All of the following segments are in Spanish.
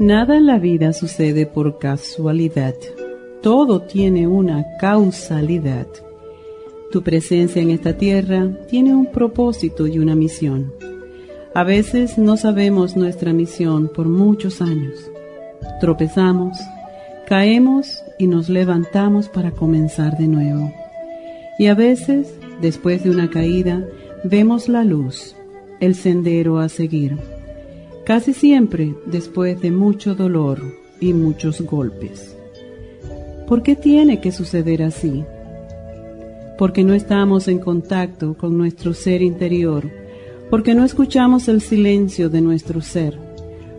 Nada en la vida sucede por casualidad. Todo tiene una causalidad. Tu presencia en esta tierra tiene un propósito y una misión. A veces no sabemos nuestra misión por muchos años. Tropezamos, caemos y nos levantamos para comenzar de nuevo. Y a veces, después de una caída, vemos la luz, el sendero a seguir casi siempre después de mucho dolor y muchos golpes. ¿Por qué tiene que suceder así? Porque no estamos en contacto con nuestro ser interior, porque no escuchamos el silencio de nuestro ser,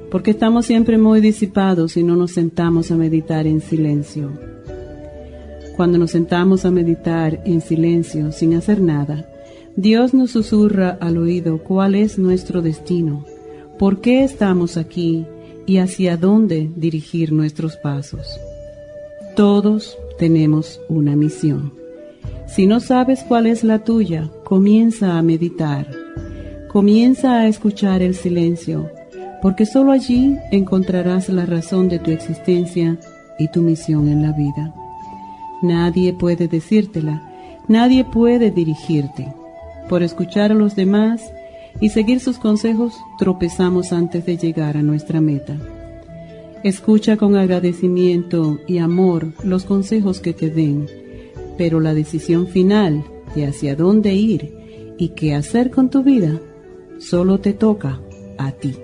porque estamos siempre muy disipados y no nos sentamos a meditar en silencio. Cuando nos sentamos a meditar en silencio sin hacer nada, Dios nos susurra al oído cuál es nuestro destino por qué estamos aquí y hacia dónde dirigir nuestros pasos. Todos tenemos una misión. Si no sabes cuál es la tuya, comienza a meditar. Comienza a escuchar el silencio, porque sólo allí encontrarás la razón de tu existencia y tu misión en la vida. Nadie puede decírtela, nadie puede dirigirte. Por escuchar a los demás, y seguir sus consejos, tropezamos antes de llegar a nuestra meta. Escucha con agradecimiento y amor los consejos que te den, pero la decisión final de hacia dónde ir y qué hacer con tu vida solo te toca a ti.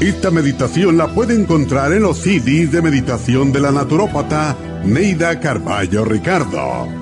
Esta meditación la puede encontrar en los CDs de meditación de la naturópata Neida Carballo Ricardo.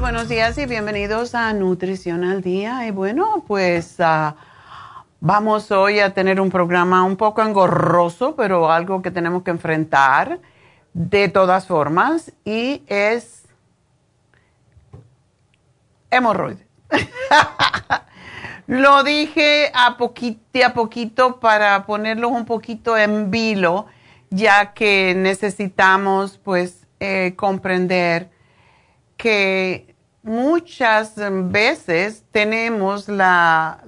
Buenos días y bienvenidos a Nutrición al Día. Y bueno, pues ah, vamos hoy a tener un programa un poco engorroso, pero algo que tenemos que enfrentar de todas formas y es hemorroides. Lo dije a poquito a poquito para ponerlos un poquito en vilo, ya que necesitamos pues eh, comprender que muchas veces tenemos la,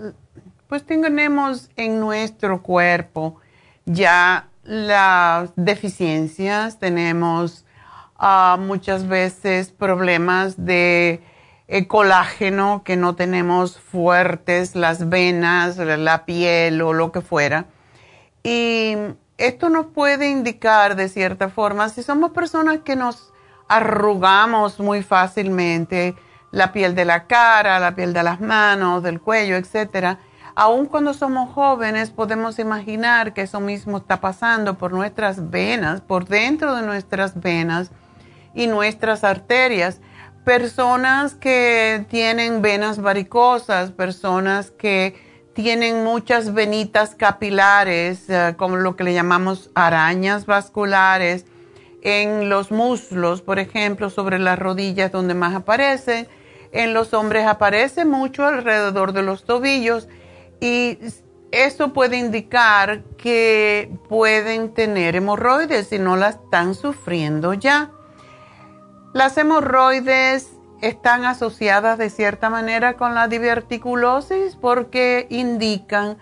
pues tenemos en nuestro cuerpo ya las deficiencias, tenemos ah, muchas veces problemas de eh, colágeno que no tenemos fuertes, las venas, la piel o lo que fuera. Y esto nos puede indicar de cierta forma si somos personas que nos arrugamos muy fácilmente, la piel de la cara, la piel de las manos, del cuello, etcétera. Aun cuando somos jóvenes podemos imaginar que eso mismo está pasando por nuestras venas, por dentro de nuestras venas y nuestras arterias. Personas que tienen venas varicosas, personas que tienen muchas venitas capilares, eh, como lo que le llamamos arañas vasculares, en los muslos, por ejemplo, sobre las rodillas donde más aparecen. En los hombres aparece mucho alrededor de los tobillos y eso puede indicar que pueden tener hemorroides si no las están sufriendo ya. Las hemorroides están asociadas de cierta manera con la diverticulosis porque indican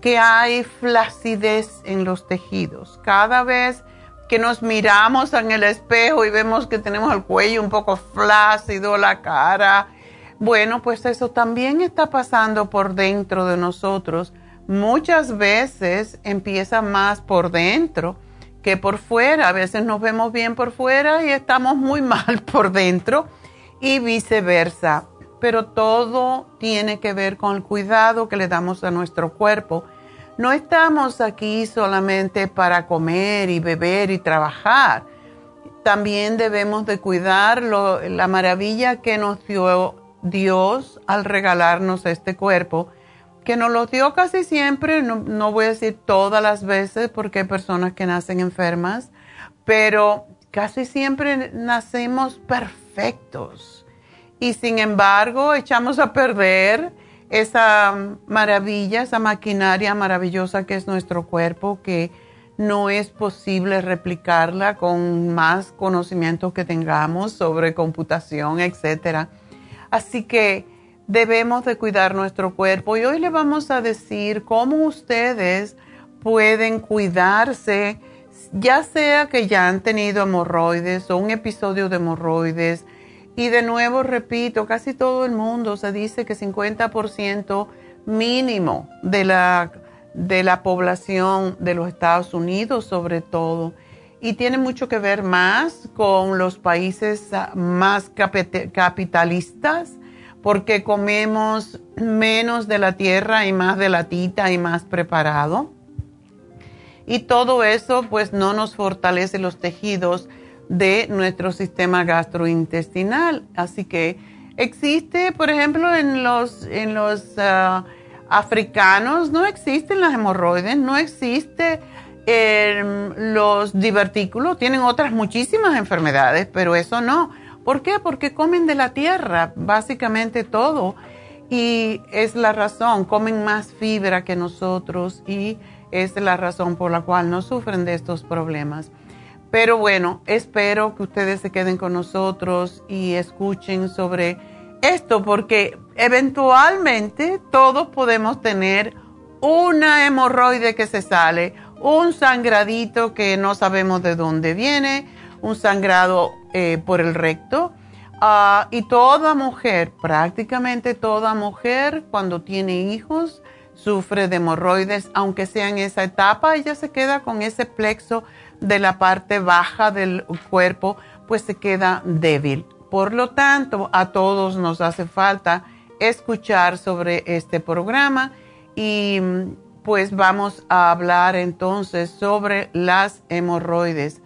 que hay flacidez en los tejidos. Cada vez que nos miramos en el espejo y vemos que tenemos el cuello un poco flácido, la cara, bueno, pues eso también está pasando por dentro de nosotros. Muchas veces empieza más por dentro que por fuera. A veces nos vemos bien por fuera y estamos muy mal por dentro y viceversa. Pero todo tiene que ver con el cuidado que le damos a nuestro cuerpo. No estamos aquí solamente para comer y beber y trabajar. También debemos de cuidar la maravilla que nos dio Dios al regalarnos este cuerpo que nos lo dio casi siempre, no, voy a decir todas las veces porque hay personas que nacen enfermas, pero casi siempre nacemos perfectos y sin embargo echamos a perder esa maravilla, esa maquinaria maravillosa que es nuestro cuerpo, que no es posible replicarla con más conocimientos que tengamos sobre computación, etc. Así que debemos de cuidar nuestro cuerpo y hoy le vamos a decir cómo ustedes pueden cuidarse, ya sea que ya han tenido hemorroides o un episodio de hemorroides. Y de nuevo repito, casi todo el mundo se dice que 50% mínimo de la, de la población de los Estados Unidos sobre todo. Y tiene mucho que ver más con los países más capitalistas porque comemos menos de la tierra y más de la tita y más preparado. Y todo eso pues no nos fortalece los tejidos de nuestro sistema gastrointestinal. Así que existe, por ejemplo, en los, en los ah, africanos no existen las hemorroides, no existe em, los divertículos, tienen otras muchísimas enfermedades, pero eso no ¿Por qué? Porque comen de la tierra, básicamente todo. Y es la razón, comen más fibra que nosotros y es la razón por la cual no sufren de estos problemas. Pero bueno, espero que ustedes se queden con nosotros y escuchen sobre esto porque eventualmente todos podemos tener una hemorroide que se sale, un sangradito que no sabemos de dónde viene, un sangrado eh, por el recto. Ah, y toda mujer, prácticamente toda mujer, cuando tiene hijos, sufre de hemorroides, aunque sea en esa etapa, ella se queda con ese plexo de la parte baja del cuerpo, pues se queda débil. Por lo tanto, a todos nos hace falta escuchar sobre este programa y pues vamos a hablar entonces sobre las hemorroides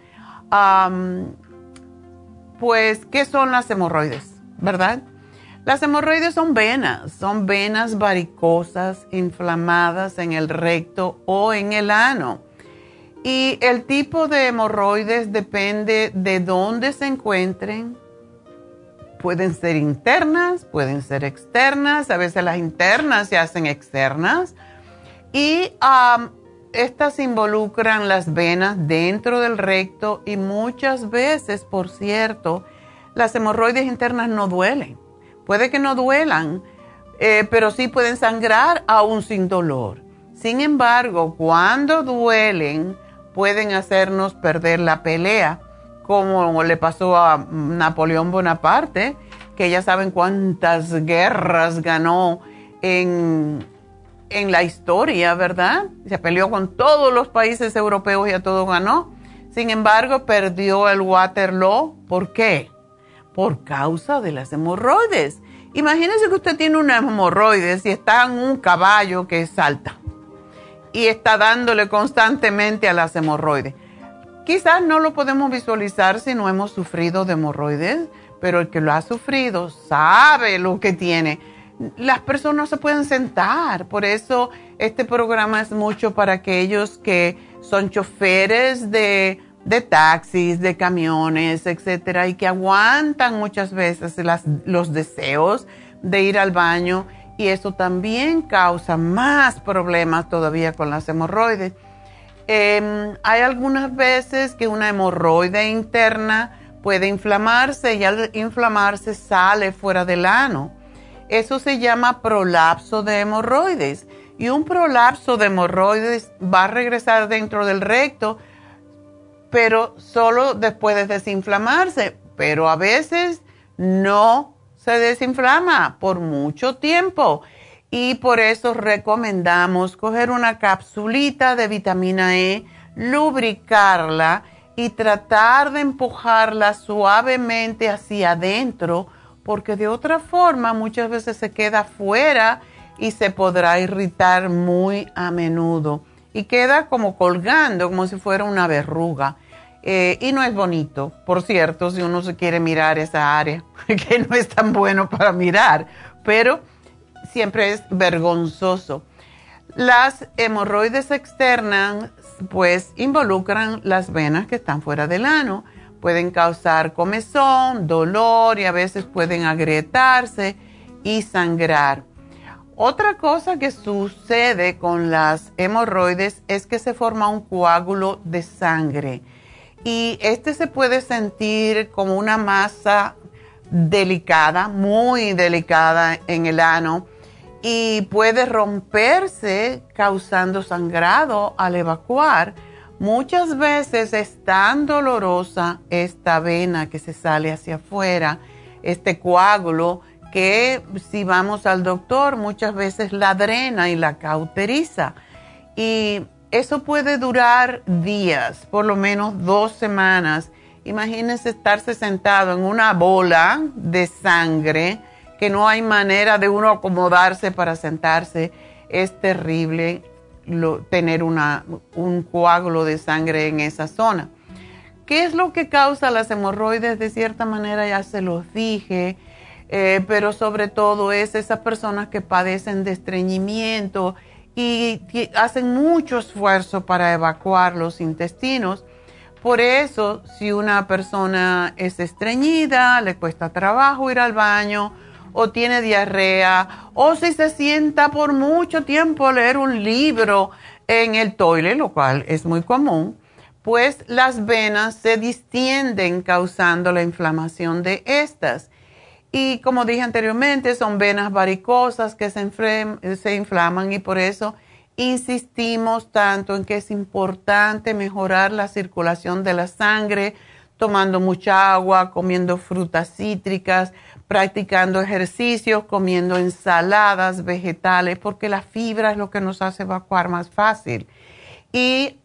pues, ¿qué son las hemorroides? ¿Verdad? Las hemorroides son venas, son venas varicosas inflamadas en el recto o en el ano. Y el tipo de hemorroides depende de dónde se encuentren. Pueden ser internas, pueden ser externas, a veces las internas se hacen externas. Y estas involucran las venas dentro del recto y muchas veces, por cierto, las hemorroides internas no duelen. Puede que no duelan, eh, pero sí pueden sangrar aún sin dolor. Sin embargo, cuando duelen, pueden hacernos perder la pelea, como le pasó a Napoleón Bonaparte, que ya saben cuántas guerras ganó en en la historia, ¿verdad? Se peleó con todos los países europeos y a todos ganó. Sin embargo, perdió el Waterloo. ¿Por qué? Por causa de las hemorroides. Imagínese que usted tiene una hemorroides y está en un caballo que salta y está dándole constantemente a las hemorroides. Quizás no lo podemos visualizar si no hemos sufrido de hemorroides, pero el que lo ha sufrido sabe lo que tiene. Las personas no se pueden sentar, por eso este programa es mucho para aquellos que son choferes de, taxis, de camiones, etcétera, y que aguantan muchas veces los deseos de ir al baño y eso también causa más problemas todavía con las hemorroides. Em, hay algunas veces que una hemorroide interna puede inflamarse y al inflamarse sale fuera del ano. Eso se llama prolapso de hemorroides. Y un prolapso de hemorroides va a regresar dentro del recto, pero solo después de desinflamarse. Pero a veces no se desinflama por mucho tiempo. Y por eso recomendamos coger una capsulita de vitamina E, lubricarla y tratar de empujarla suavemente hacia adentro, porque de otra forma muchas veces se queda fuera y se podrá irritar muy a menudo y queda como colgando, como si fuera una verruga. Eh, y no es bonito, por cierto, si uno se quiere mirar esa área, que no es tan bueno para mirar, pero siempre es vergonzoso. Las hemorroides externas pues involucran las venas que están fuera del ano. Pueden causar comezón, dolor y a veces pueden agrietarse y sangrar. Otra cosa que sucede con las hemorroides es que se forma un coágulo de sangre y este se puede sentir como una masa delicada, muy delicada en el ano y puede romperse causando sangrado al evacuar. Muchas veces es tan dolorosa esta vena que se sale hacia afuera, este coágulo, que si vamos al doctor muchas veces la drena y la cauteriza. Y eso puede durar días, por lo menos dos semanas. Imagínense estarse sentado en una bola de sangre que no hay manera de uno acomodarse para sentarse. Es terrible tener un coágulo de sangre en esa zona. ¿Qué es lo que causa las hemorroides? De cierta manera ya se los dije, eh, pero sobre todo es esas personas que padecen de estreñimiento y hacen mucho esfuerzo para evacuar los intestinos. Por eso, si una persona es estreñida, le cuesta trabajo ir al baño, o tiene diarrea o si se sienta por mucho tiempo a leer un libro en el toile, lo cual es muy común, pues las venas se distienden causando la inflamación de estas. Y como dije anteriormente, son venas varicosas que se, se inflaman y por eso insistimos tanto en que es importante mejorar la circulación de la sangre, tomando mucha agua, comiendo frutas cítricas, practicando ejercicios, comiendo ensaladas, vegetales, porque la fibra es lo que nos hace evacuar más fácil. Y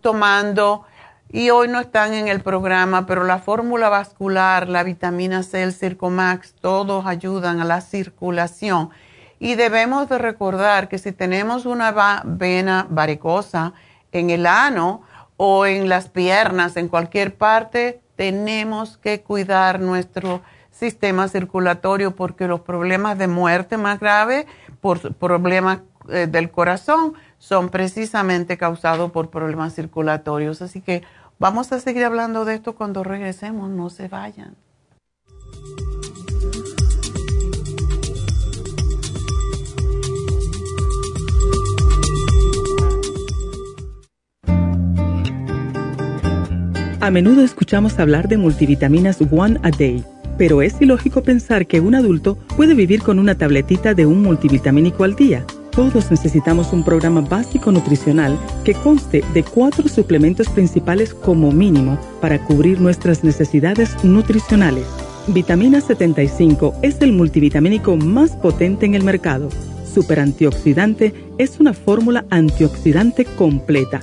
tomando, y hoy no están en el programa, pero la fórmula vascular, la vitamina C, el Circomax, todos ayudan a la circulación. Y debemos de recordar que si tenemos una vena varicosa en el ano o en las piernas, en cualquier parte, tenemos que cuidar nuestro sistema circulatorio porque los problemas de muerte más graves por problemas eh, del corazón son precisamente causados por problemas circulatorios. Así que vamos a seguir hablando de esto cuando regresemos, no se vayan. A menudo escuchamos hablar de multivitaminas One a Day pero es ilógico pensar que un adulto puede vivir con una tabletita de un multivitamínico al día. Todos necesitamos un programa básico nutricional que conste de cuatro suplementos principales como mínimo para cubrir nuestras necesidades nutricionales. Vitamina 75 es el multivitamínico más potente en el mercado Super Antioxidante es una fórmula antioxidante completa.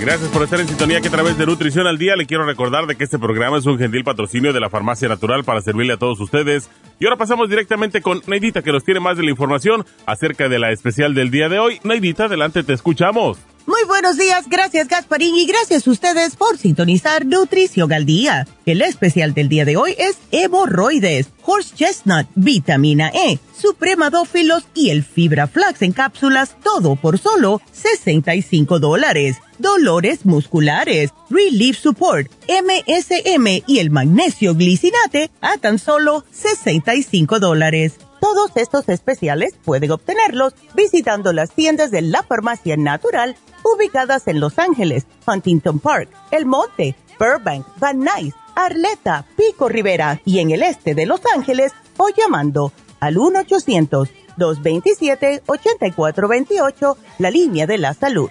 Gracias por estar en sintonía que a través de Nutrición al Día le quiero recordar de que este programa es un gentil patrocinio de la Farmacia Natural para servirle a todos ustedes. Y ahora pasamos directamente con Neidita que nos tiene más de la información acerca de la especial del día de hoy. Neidita, adelante, te escuchamos. Muy buenos días, gracias Gasparín y gracias a ustedes por sintonizar Nutrición al Día. El especial del día de hoy es hemorroides, horse chestnut, vitamina E, supremadófilos y el fibra flax en cápsulas, todo por solo 65 dólares. Dolores musculares, relief support, MSM y el magnesio glicinate a tan solo 65 dólares. Todos estos especiales pueden obtenerlos visitando las tiendas de la farmacia natural ubicadas en Los Ángeles, Huntington Park, El Monte, Burbank, Van Nuys, Arleta, Pico Rivera y en el este de Los Ángeles o llamando al 1-800-227-8428, la línea de la salud.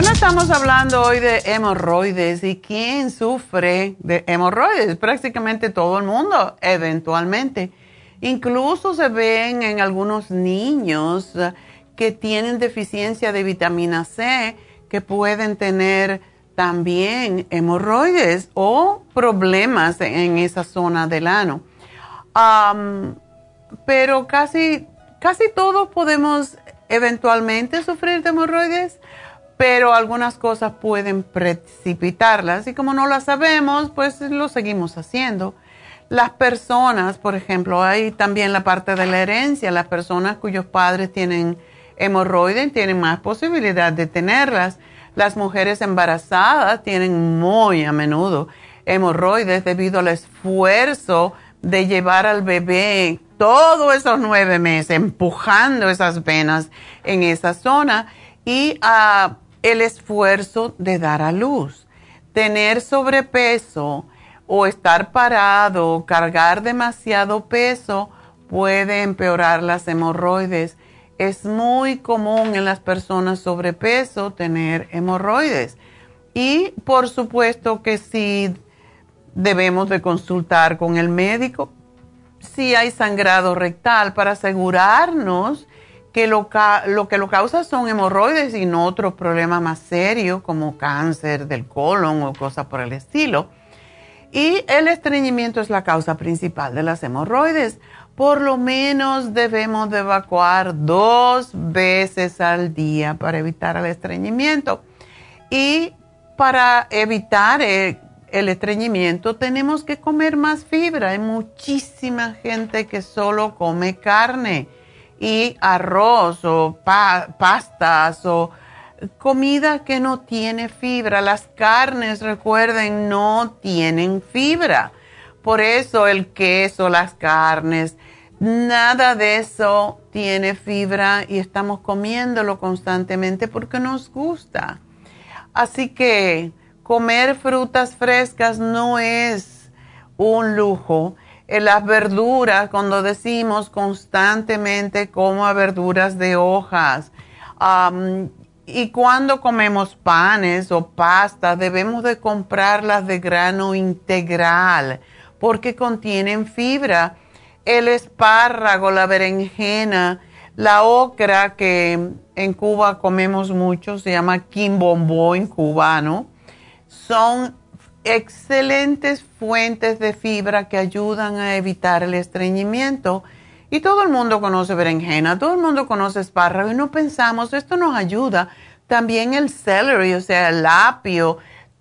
Estamos hablando hoy de hemorroides y quién sufre de hemorroides. Prácticamente todo el mundo, eventualmente. Incluso se ven en algunos niños eh, que tienen deficiencia de vitamina C que pueden tener también hemorroides o problemas en esa zona del ano. pero casi, casi todos podemos eventualmente sufrir de hemorroides pero algunas cosas pueden precipitarlas y como no las sabemos, pues lo seguimos haciendo. Las personas, por ejemplo, hay también la parte de la herencia, las personas cuyos padres tienen hemorroides tienen más posibilidad de tenerlas. Las mujeres embarazadas tienen muy a menudo hemorroides debido al esfuerzo de llevar al bebé todos esos nueve meses empujando esas venas en esa zona y a el esfuerzo de dar a luz. Tener sobrepeso o estar parado, cargar demasiado peso puede empeorar las hemorroides. Es muy común en las personas sobrepeso tener hemorroides. Y por supuesto que sí debemos de consultar con el médico si hay sangrado rectal para asegurarnos que lo, que lo causa son hemorroides y no otros problemas más serios como cáncer del colon o cosas por el estilo. Y el estreñimiento es la causa principal de las hemorroides. Por lo menos debemos de evacuar dos veces al día para evitar el estreñimiento. Y para evitar el, el estreñimiento tenemos que comer más fibra. Hay muchísima gente que solo come carne y arroz o pastas o comida que no tiene fibra. Las carnes, recuerden, no tienen fibra. Por eso el queso, las carnes, nada de eso tiene fibra y estamos comiéndolo constantemente porque nos gusta. Así que comer frutas frescas no es un lujo las verduras, cuando decimos constantemente como verduras de hojas, y cuando comemos panes o pasta, debemos de comprarlas de grano integral, porque contienen fibra. El espárrago, la berenjena, la ocra, que en Cuba comemos mucho, se llama quimbombo en cubano. Son excelentes fuentes de fibra que ayudan a evitar el estreñimiento. Y todo el mundo conoce berenjena, todo el mundo conoce espárrago y no pensamos, esto nos ayuda. También el celery, o sea, el apio,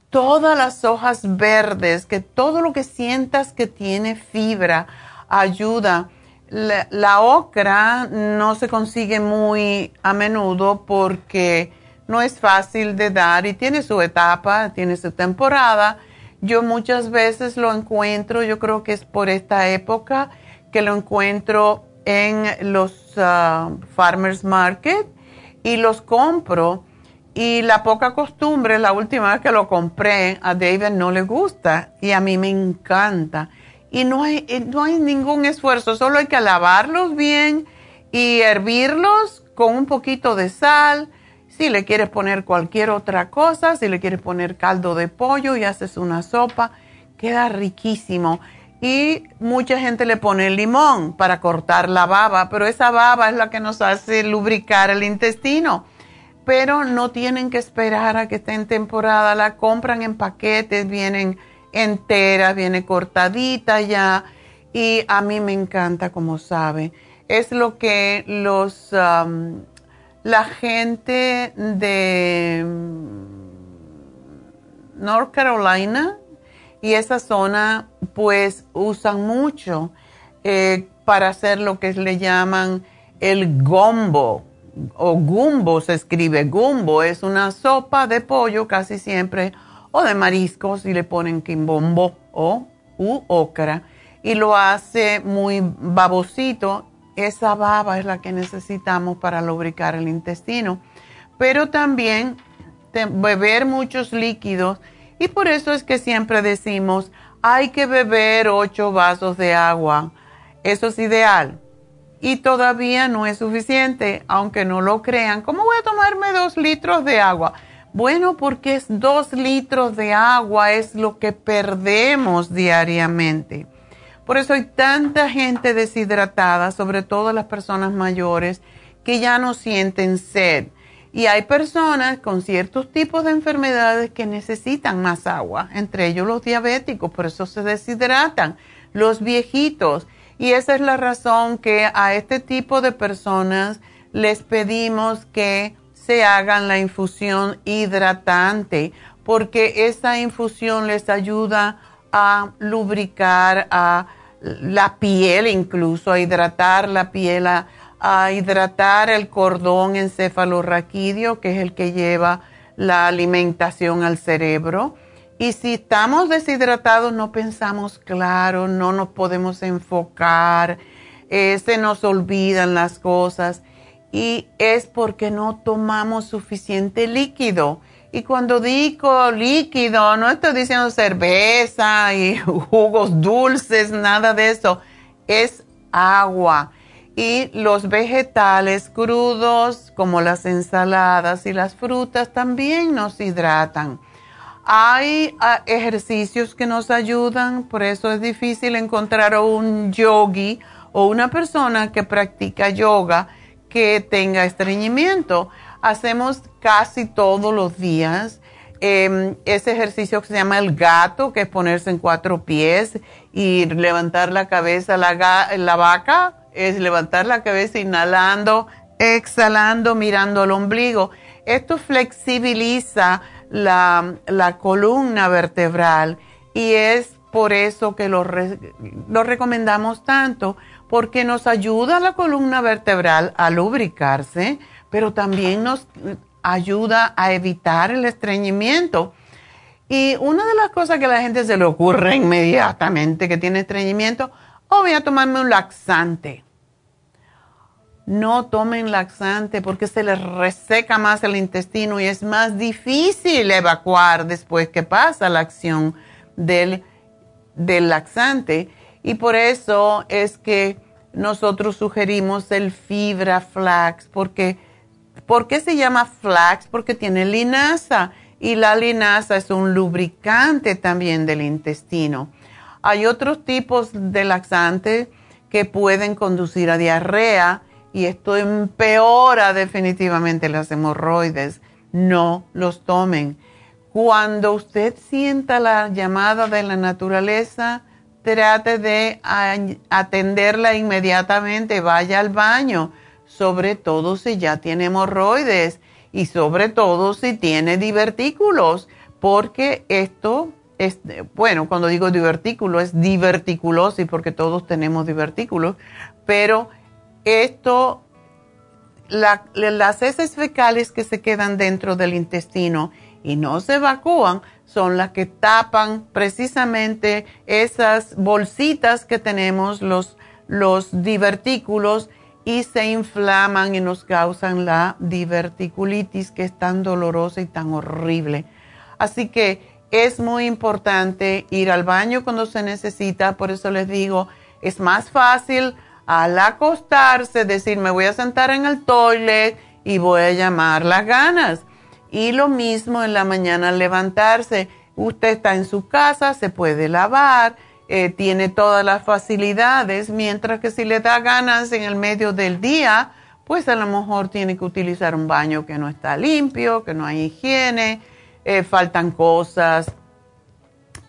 todas las hojas verdes, que todo lo que sientas que tiene fibra ayuda. La, ocra no se consigue muy a menudo porque no es fácil de dar y tiene su etapa, tiene su temporada. Yo muchas veces lo encuentro, yo creo que es por esta época que lo encuentro en los ah, farmers market y los compro y la poca costumbre, la última vez que lo compré, a David no le gusta y a mí me encanta. Y no hay, eh, no hay ningún esfuerzo, solo hay que lavarlos bien y hervirlos con un poquito de sal. Si le quieres poner cualquier otra cosa, si le quieres poner caldo de pollo y haces una sopa, queda riquísimo. Y mucha gente le pone limón para cortar la baba, pero esa baba es la que nos hace lubricar el intestino pero no tienen que esperar a que esté en temporada, la compran en paquetes, vienen enteras, viene cortadita ya y a mí me encanta como sabe. Es lo que los um, la gente de North Carolina y esa zona pues usan mucho eh, para hacer lo que le llaman el gombo o gumbo se escribe. Gumbo es una sopa de pollo casi siempre o de mariscos y le ponen quimbombo o u ocra y lo hace muy babosito. Esa baba es la que necesitamos para lubricar el intestino, pero también beber muchos líquidos y por eso es que siempre decimos hay que beber ocho vasos de agua. Eso es ideal y todavía no es suficiente, aunque no lo crean. ¿Cómo voy a tomarme dos litros de agua? Bueno, porque es dos litros de agua es lo que perdemos diariamente. Por eso hay tanta gente deshidratada, sobre todo las personas mayores, que ya no sienten sed. Y hay personas con ciertos tipos de enfermedades que necesitan más agua, entre ellos los diabéticos, por eso se deshidratan, los viejitos y esa es la razón que a este tipo de personas les pedimos que se hagan la infusión hidratante, porque esa infusión les ayuda a lubricar a la piel, incluso a hidratar la piel, a, a hidratar el cordón encefalorraquídeo, que es el que lleva la alimentación al cerebro y si estamos deshidratados, no pensamos claro, no nos podemos enfocar, eh, se nos olvidan las cosas. Y es porque no tomamos suficiente líquido. Y cuando digo líquido, no estoy diciendo cerveza y jugos dulces, nada de eso. Es agua. Y los vegetales crudos, como las ensaladas y las frutas, también nos hidratan. Hay ah, ejercicios que nos ayudan, por eso es difícil encontrar un yogi o una persona que practica yoga que tenga estreñimiento. Hacemos casi todos los días em, ese ejercicio que se llama el gato, que es ponerse en cuatro pies y levantar la cabeza. La, la vaca es levantar la cabeza inhalando, exhalando, mirando al ombligo. Esto flexibiliza la, columna vertebral y es por eso que lo, lo recomendamos tanto, porque nos ayuda la columna vertebral a lubricarse, pero también nos ayuda a evitar el estreñimiento. Y una de las cosas que a la gente se le ocurre inmediatamente que tiene estreñimiento, oh, voy a tomarme un laxante no tomen laxante porque se les reseca más el intestino y es más difícil evacuar después que pasa la acción del, del laxante. Y por eso es que nosotros sugerimos el fibra flax, porque ¿por qué se llama flax? Porque tiene linaza y la linaza es un lubricante también del intestino. Hay otros tipos de laxante que pueden conducir a diarrea y esto empeora definitivamente las hemorroides. No los tomen. Cuando usted sienta la llamada de la naturaleza, trate de atenderla inmediatamente, vaya al baño, sobre todo si ya tiene hemorroides y sobre todo si tiene divertículos, porque esto es, bueno, cuando digo divertículo es diverticulosis porque todos tenemos divertículos, pero esto, las heces fecales que se quedan dentro del intestino y no se evacúan son las que tapan precisamente esas bolsitas que tenemos, los, los divertículos, y se inflaman y nos causan la diverticulitis que es tan dolorosa y tan horrible. Así que es muy importante ir al baño cuando se necesita, por eso les digo, es más fácil al acostarse decir me voy a sentar en el toilet y voy a llamar las ganas. Y lo mismo en la mañana al levantarse, usted está en su casa, se puede lavar, eh, tiene todas las facilidades, mientras que si le da ganas en el medio del día, pues a lo mejor tiene que utilizar un baño que no está limpio, que no hay higiene, eh, faltan cosas.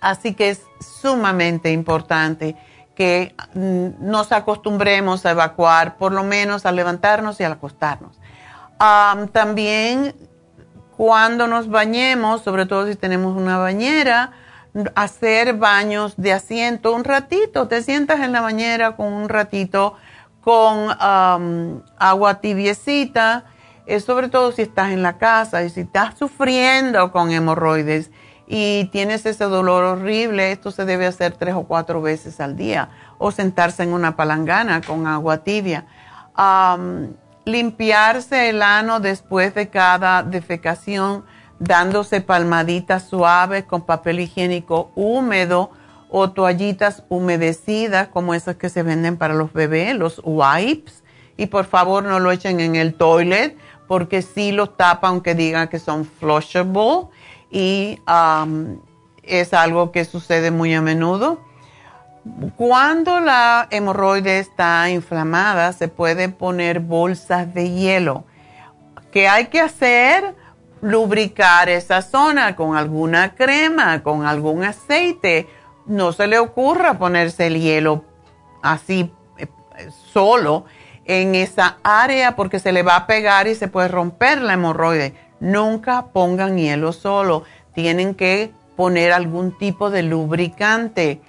Así que es sumamente importante que mm, nos acostumbremos a evacuar, por lo menos a levantarnos y al acostarnos. también cuando nos bañemos, sobre todo si tenemos una bañera, hacer baños de asiento un ratito. Te sientas en la bañera con un ratito con agua tibiecita, eh, sobre todo si estás en la casa y si estás sufriendo con hemorroides y tienes ese dolor horrible, esto se debe hacer tres o cuatro veces al día o sentarse en una palangana con agua tibia. limpiarse el ano después de cada defecación dándose palmaditas suaves con papel higiénico húmedo o toallitas humedecidas como esas que se venden para los bebés, los wipes. Y por favor no lo echen en el toilet porque sí los tapa aunque digan que son flushable y um, es algo que sucede muy a menudo. Cuando la hemorroide está inflamada se pueden poner bolsas de hielo. ¿Qué hay que hacer? Lubricar esa zona con alguna crema, con algún aceite. No se le ocurra ponerse el hielo así eh, solo en esa área porque se le va a pegar y se puede romper la hemorroide. Nunca pongan hielo solo. Tienen que poner algún tipo de lubricante.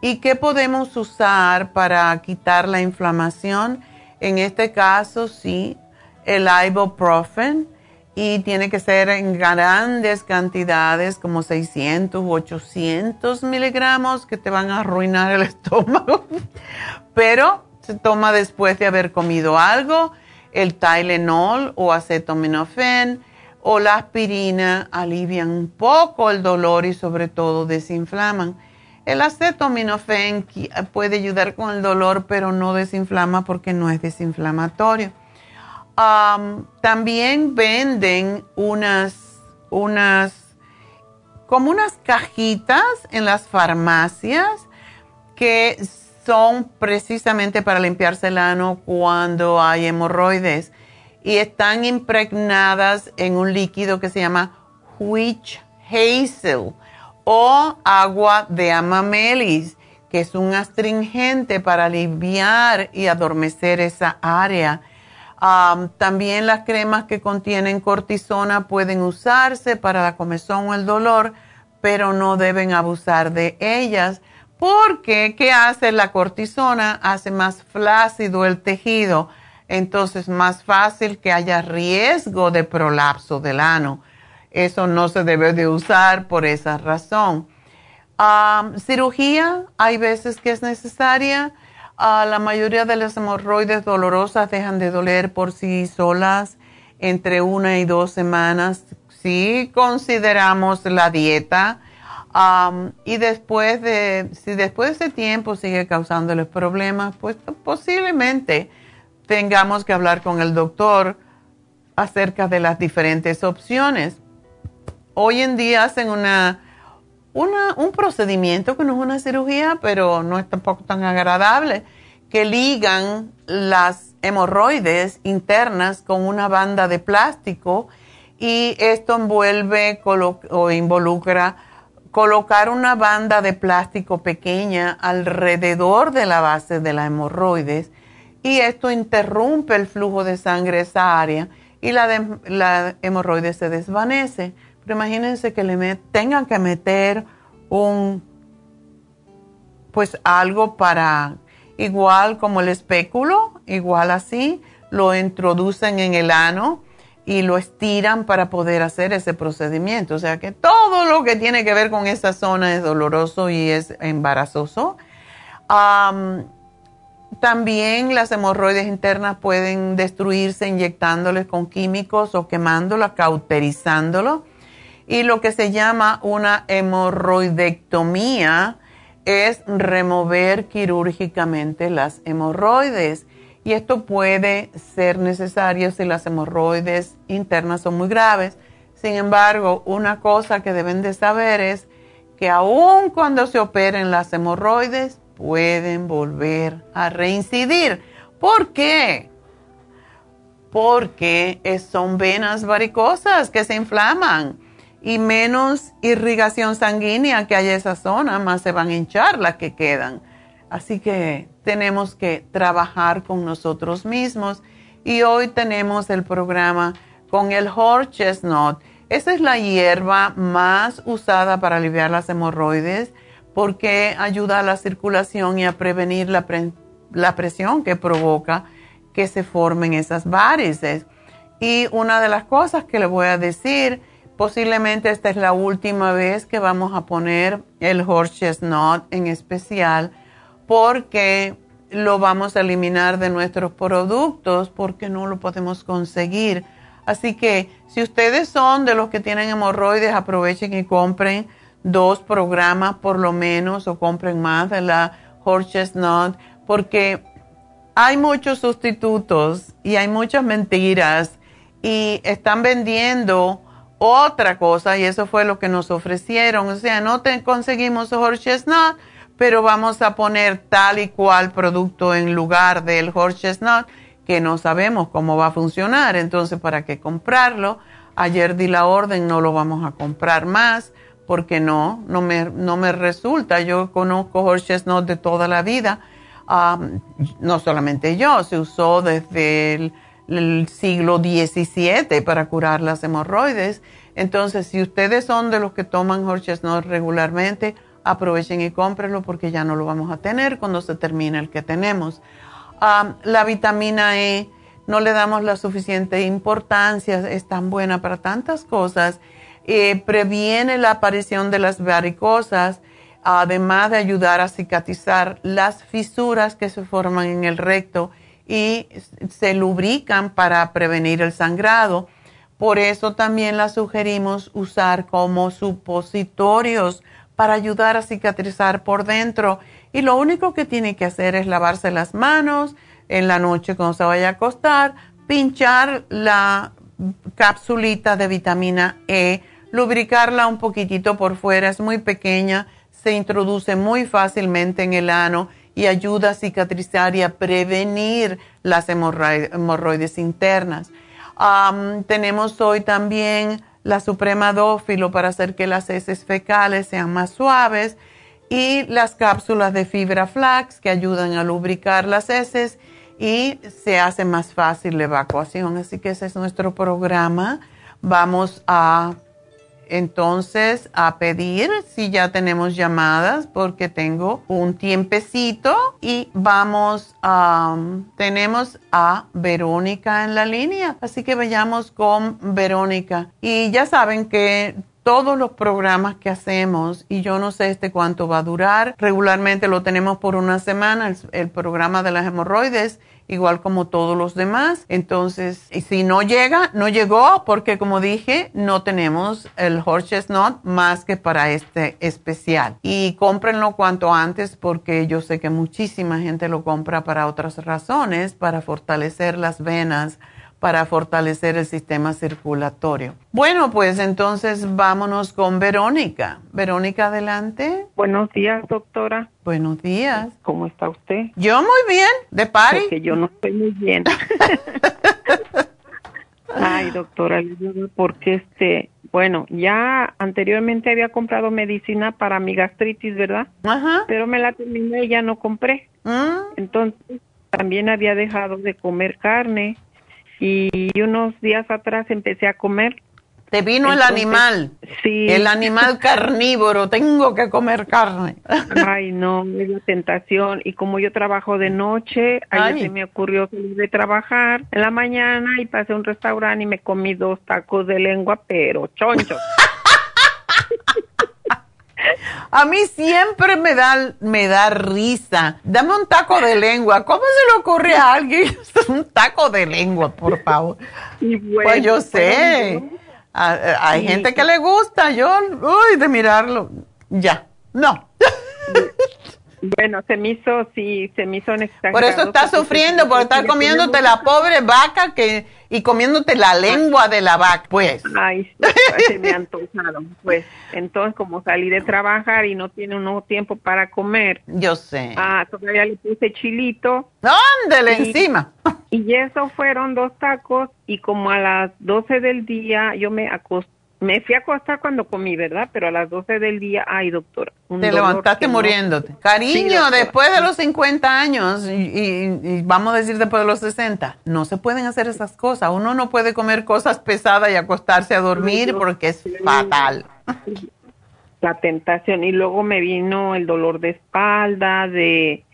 ¿Y qué podemos usar para quitar la inflamación? En este caso, sí, el ibuprofen y tiene que ser en grandes cantidades, como 600 u 800 miligramos, que te van a arruinar el estómago. Pero se toma después de haber comido algo. El Tylenol o acetaminofén o la aspirina alivian un poco el dolor y sobre todo desinflaman. El acetaminofén puede ayudar con el dolor, pero no desinflama porque no es desinflamatorio también venden unas, unas, como unas cajitas en las farmacias que son precisamente para limpiarse el ano cuando hay hemorroides y están impregnadas en un líquido que se llama witch hazel o agua de amamelis, que es un astringente para aliviar y adormecer esa área también las cremas que contienen cortisona pueden usarse para la comezón o el dolor, pero no deben abusar de ellas porque ¿qué hace la cortisona? Hace más flácido el tejido, entonces más fácil que haya riesgo de prolapso del ano. Eso no se debe de usar por esa razón. cirugía, hay veces que es necesaria la mayoría de las hemorroides dolorosas dejan de doler por sí solas entre una y dos semanas si consideramos la dieta. y después de, si después de ese tiempo sigue causándoles problemas, pues posiblemente tengamos que hablar con el doctor acerca de las diferentes opciones. Hoy en día hacen una un procedimiento que no es una cirugía, pero no es tampoco tan agradable, que ligan las hemorroides internas con una banda de plástico y esto envuelve o involucra colocar una banda de plástico pequeña alrededor de la base de la hemorroides y esto interrumpe el flujo de sangre a esa área y la, la hemorroide se desvanece. Pero imagínense que tengan que meter un, pues algo para, igual como el espéculo, igual así, lo introducen en el ano y lo estiran para poder hacer ese procedimiento. O sea que todo lo que tiene que ver con esa zona es doloroso y es embarazoso. también las hemorroides internas pueden destruirse inyectándoles con químicos o quemándolas, cauterizándolo. Y lo que se llama una hemorroidectomía es remover quirúrgicamente las hemorroides y esto puede ser necesario si las hemorroides internas son muy graves. Sin embargo, una cosa que deben de saber es que aun cuando se operen las hemorroides, pueden volver a reincidir. ¿Por qué? Porque son venas varicosas que se inflaman y menos irrigación sanguínea que haya esa zona, más se van a hinchar las que quedan. Así que tenemos que trabajar con nosotros mismos y hoy tenemos el programa con el horse chestnut. Esa es la hierba más usada para aliviar las hemorroides porque ayuda a la circulación y a prevenir la, la presión que provoca que se formen esas varices. Y una de las cosas que le voy a decir, posiblemente esta es la última vez que vamos a poner el horse chestnut en especial porque lo vamos a eliminar de nuestros productos porque no lo podemos conseguir. Así que si ustedes son de los que tienen hemorroides, aprovechen y compren dos programas por lo menos o compren más de la horse chestnut porque hay muchos sustitutos y hay muchas mentiras y están vendiendo otra cosa y eso fue lo que nos ofrecieron. O sea, no te conseguimos horse chestnut pero vamos a poner tal y cual producto en lugar del horse que no sabemos cómo va a funcionar. Entonces, ¿para qué comprarlo? Ayer di la orden, no lo vamos a comprar más porque no, no me, no me resulta. Yo conozco horse de toda la vida. no solamente yo, se usó desde el, el siglo XVII para curar las hemorroides. Entonces, si ustedes son de los que toman horse regularmente, aprovechen y cómprenlo porque ya no lo vamos a tener cuando se termine el que tenemos. la vitamina E no le damos la suficiente importancia, es tan buena para tantas cosas. Eh, previene la aparición de las varicosas, además de ayudar a cicatrizar las fisuras que se forman en el recto y se lubrican para prevenir el sangrado. Por eso también la sugerimos usar como supositorios para ayudar a cicatrizar por dentro. Y lo único que tiene que hacer es lavarse las manos en la noche cuando se vaya a acostar, pinchar la capsulita de vitamina E, lubricarla un poquitito por fuera, es muy pequeña, se introduce muy fácilmente en el ano y ayuda a cicatrizar y a prevenir las hemorroides internas. tenemos hoy también la suprema dófilo para hacer que las heces fecales sean más suaves y las cápsulas de fibra flax que ayudan a lubricar las heces y se hace más fácil la evacuación. Así que ese es nuestro programa. Vamos a entonces a pedir si ya tenemos llamadas porque tengo un tiempecito y vamos a, tenemos a Verónica en la línea, así que vayamos con Verónica. Y ya saben que todos los programas que hacemos, y yo no sé este cuánto va a durar, regularmente lo tenemos por una semana, el programa de las hemorroides igual como todos los demás. Entonces, si no llega, no llegó porque como dije, no tenemos el horse chestnut más que para este especial. Y cómprenlo cuanto antes porque yo sé que muchísima gente lo compra para otras razones, para fortalecer las venas para fortalecer el sistema circulatorio. Bueno, pues entonces vámonos con Verónica. Verónica, adelante. Buenos días, doctora. Buenos días. ¿Cómo está usted? Yo muy bien, de pari. Porque yo no estoy muy bien. Ay, doctora, porque este, bueno, ya anteriormente había comprado medicina para mi gastritis, ¿verdad? Ajá. Pero me la terminé y ya no compré. Mm. Entonces, también había dejado de comer carne y unos días atrás empecé a comer. Te vino el animal. Sí. El animal carnívoro. Tengo que comer carne. Ay, no, es la tentación. Y como yo trabajo de noche, ayer Ay. se me ocurrió salir de trabajar en la mañana y pasé a un restaurante y me comí dos tacos de lengua, pero chonchos. A mí siempre me da, me da risa. Dame un taco de lengua. ¿Cómo se le ocurre a alguien un taco de lengua, por favor? Y bueno, Pues yo sé. bueno, A- a- Hay Sí. gente que le gusta. Yo, uy, de mirarlo. Ya. No. Bueno, se me hizo, sí, se me hizo exagerado. Por eso estás sufriendo, por estar comiéndote la pobre vaca que y comiéndote la lengua de la vaca, pues. Ay, sí, se me antojaron. Pues entonces, como salí de trabajar y no tiene uno tiempo para comer, Yo sé. ah, todavía le puse chilito Ándale encima. y eso fueron dos tacos y como a las 12 del día yo me acosté. Me fui a acostar cuando comí, ¿verdad? Pero a las 12 del día, ay, doctora. Te levantaste no- muriéndote. Sí, Cariño, después de los 50 años y, y- y vamos a decir después de los 60, no se pueden hacer esas cosas. Uno no puede comer cosas pesadas y acostarse a dormir porque es fatal. la tentación y luego me vino el dolor de espalda, de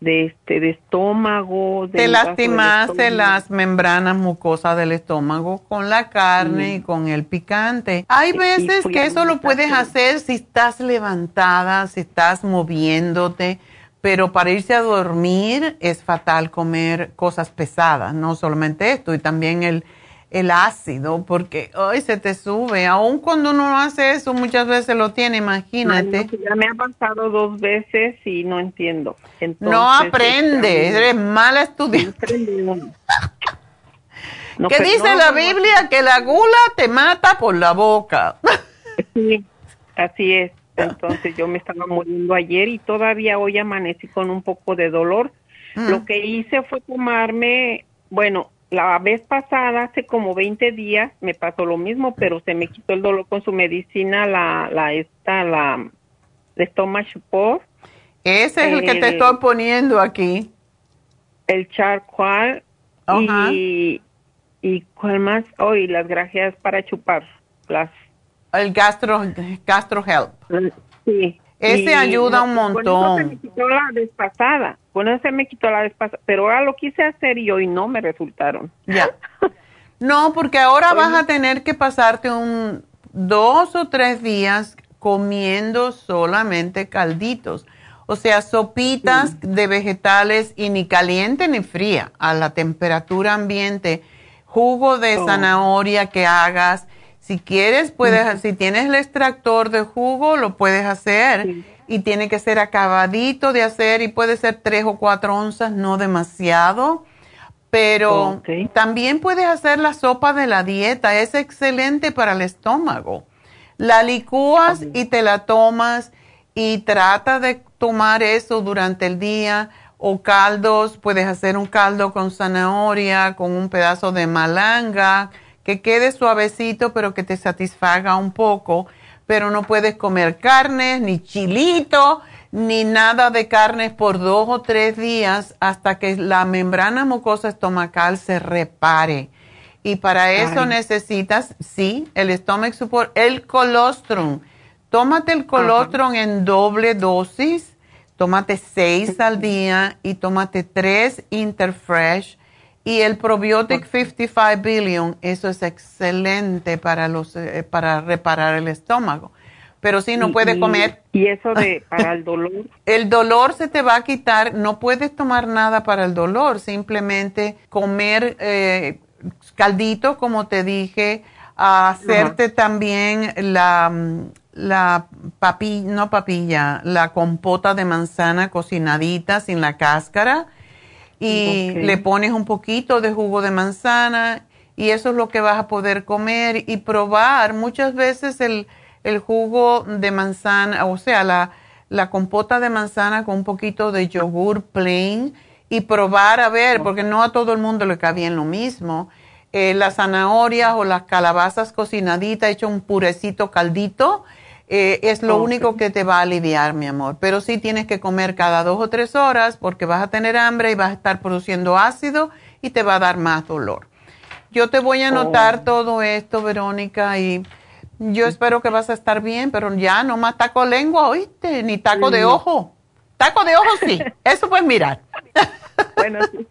de este de estómago, Te vaso del lastimaste estómago. las membranas mucosas del estómago con la carne y con el picante. Hay veces que eso lo puedes hacer si estás levantada, si estás moviéndote, pero para irse a dormir es fatal comer cosas pesadas, no solamente esto, y también el, el ácido, porque hoy se te sube. Aun cuando uno hace eso, muchas veces lo tiene, Ay, imagínate. no, ya me ha pasado dos veces y no entiendo. Entonces, no aprende, este, eres mala estudiante. uno. No, ¿Qué dice no, la no, Biblia? Que la gula te mata por la boca. Sí, así es. Entonces yo me estaba muriendo ayer y todavía hoy amanecí con un poco de dolor. Mm. Lo que hice fue tomarme, bueno, la vez pasada, hace como 20 días, me pasó lo mismo, pero se me quitó el dolor con su medicina, la, la esta, la de Stomach Support, Ese es el que te El- estoy poniendo aquí. el charcoal Ajá. y, y cuál más, oh, y las grajeas para chupar, las El gastro, gastro help. Sí. Ese ayuda un Con eso montón. se me quitó la vez pasada. Se me quitó la vez pasada. Pero ahora lo quise hacer y hoy no me resultaron. Ya. No, porque ahora vas a tener que pasarte un dos o tres días comiendo solamente calditos. O sea, sopitas de vegetales y ni caliente ni fría, a la temperatura ambiente. Jugo de Oh. zanahoria que hagas. Si quieres, puedes, si tienes el extractor de jugo, lo puedes hacer. Sí. Y tiene que ser acabadito de hacer y puede ser tres o cuatro onzas, no demasiado. Pero también puedes hacer la sopa de la dieta, es excelente para el estómago. La licúas y te la tomas y trata de tomar eso durante el día o caldos, puedes hacer un caldo con zanahoria, con un pedazo de malanga, que quede suavecito pero que te satisfaga un poco, pero no puedes comer carnes, ni chilito, ni nada de carnes por dos o tres días hasta que la membrana mucosa estomacal se repare. Y para eso Ay. necesitas, sí, el stomach support, el colostrum. Tómate el colostrum en doble dosis, tómate seis al día y tómate tres Interfresh. Y el Probiotic 55 Billion, eso es excelente para, los, eh, para reparar el estómago. Pero si no Y- puedes y- comer, Y eso de para el dolor. el dolor se te va a quitar, no puedes tomar nada para el dolor, simplemente comer eh, caldito, como te dije, hacerte también la, la papilla, no papilla, la compota de manzana cocinadita sin la cáscara y le pones un poquito de jugo de manzana y eso es lo que vas a poder comer y probar. Muchas veces el, el jugo de manzana, o sea, la, la compota de manzana con un poquito de yogur plain y probar a ver, porque no a todo el mundo le cae bien lo mismo. Eh, las zanahorias o las calabazas cocinaditas, hecho un purecito caldito, eh, es lo único que te va a aliviar, mi amor. Pero sí tienes que comer cada dos o tres horas porque vas a tener hambre y vas a estar produciendo ácido y te va a dar más dolor. Yo te voy a anotar oh. todo esto, Verónica, y yo espero que vas a estar bien, pero ya no más taco lengua, oíste, ni taco de ojo. Taco de ojo sí, eso puedes mirar. bueno, sí.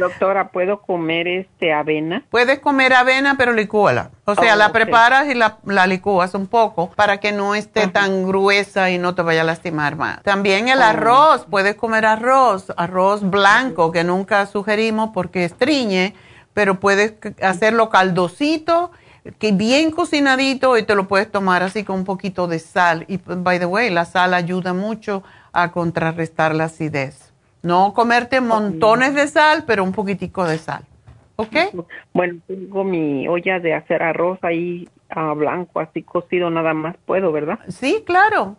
Doctora, ¿puedo comer este avena? Puedes comer avena, pero licúala. O sea, la preparas y la, la, licúas un poco para que no esté tan gruesa y no te vaya a lastimar más. También el oh. arroz, puedes comer arroz, arroz blanco, que nunca sugerimos porque estriñe, pero puedes hacerlo caldosito, que bien cocinadito y te lo puedes tomar así con un poquito de sal. Y, by the way, la sal ayuda mucho a contrarrestar la acidez. No comerte montones de sal, pero un poquitico de sal. ¿Ok? Bueno, tengo mi olla de hacer arroz ahí a blanco, así cocido nada más puedo, ¿verdad? Sí, claro.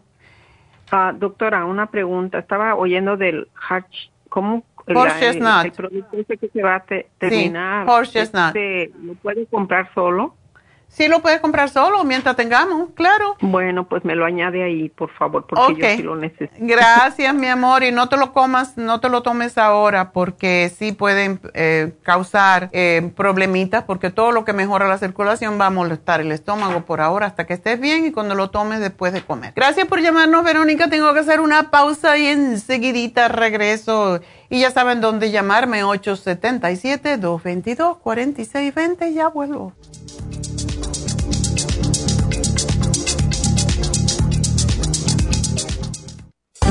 Ah, doctora, una pregunta. Estaba oyendo del hatch, ¿cómo? Horse el, el, producto ese que se va a terminar. Sí, horse este, ¿Lo puede comprar solo? Sí, lo puedes comprar solo mientras tengamos, claro. Bueno, pues me lo añade ahí, por favor, porque yo sí lo necesito. Gracias, mi amor, y no te lo comas, no te lo tomes ahora, porque sí pueden eh, causar eh, problemitas, porque todo lo que mejora la circulación va a molestar el estómago por ahora hasta que estés bien y cuando lo tomes después de comer. Gracias por llamarnos, Verónica. Tengo que hacer una pausa y enseguidita regreso. Y ya saben dónde llamarme, 877-222-4620. Ya vuelvo.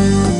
Thank you.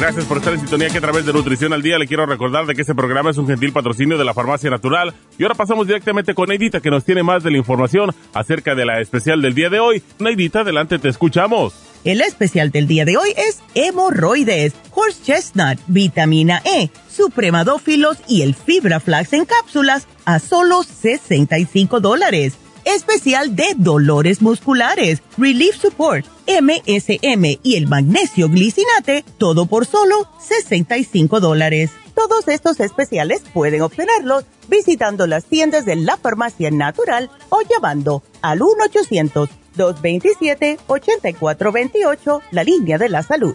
Gracias por estar en sintonía que a través de Nutrición al Día le quiero recordar de que este programa es un gentil patrocinio de la Farmacia Natural. Y ahora pasamos directamente con Neidita que nos tiene más de la información acerca de la especial del día de hoy. Neidita, adelante, te escuchamos. El especial del día de hoy es hemorroides, horse chestnut, vitamina E, supremadófilos y el fibra flax en cápsulas a solo 65 dólares especial de dolores musculares, Relief Support, MSM y el magnesio glicinate, todo por solo 65 dólares. Todos estos especiales pueden obtenerlos visitando las tiendas de la farmacia natural o llamando al 1-800-227-8428, la línea de la salud.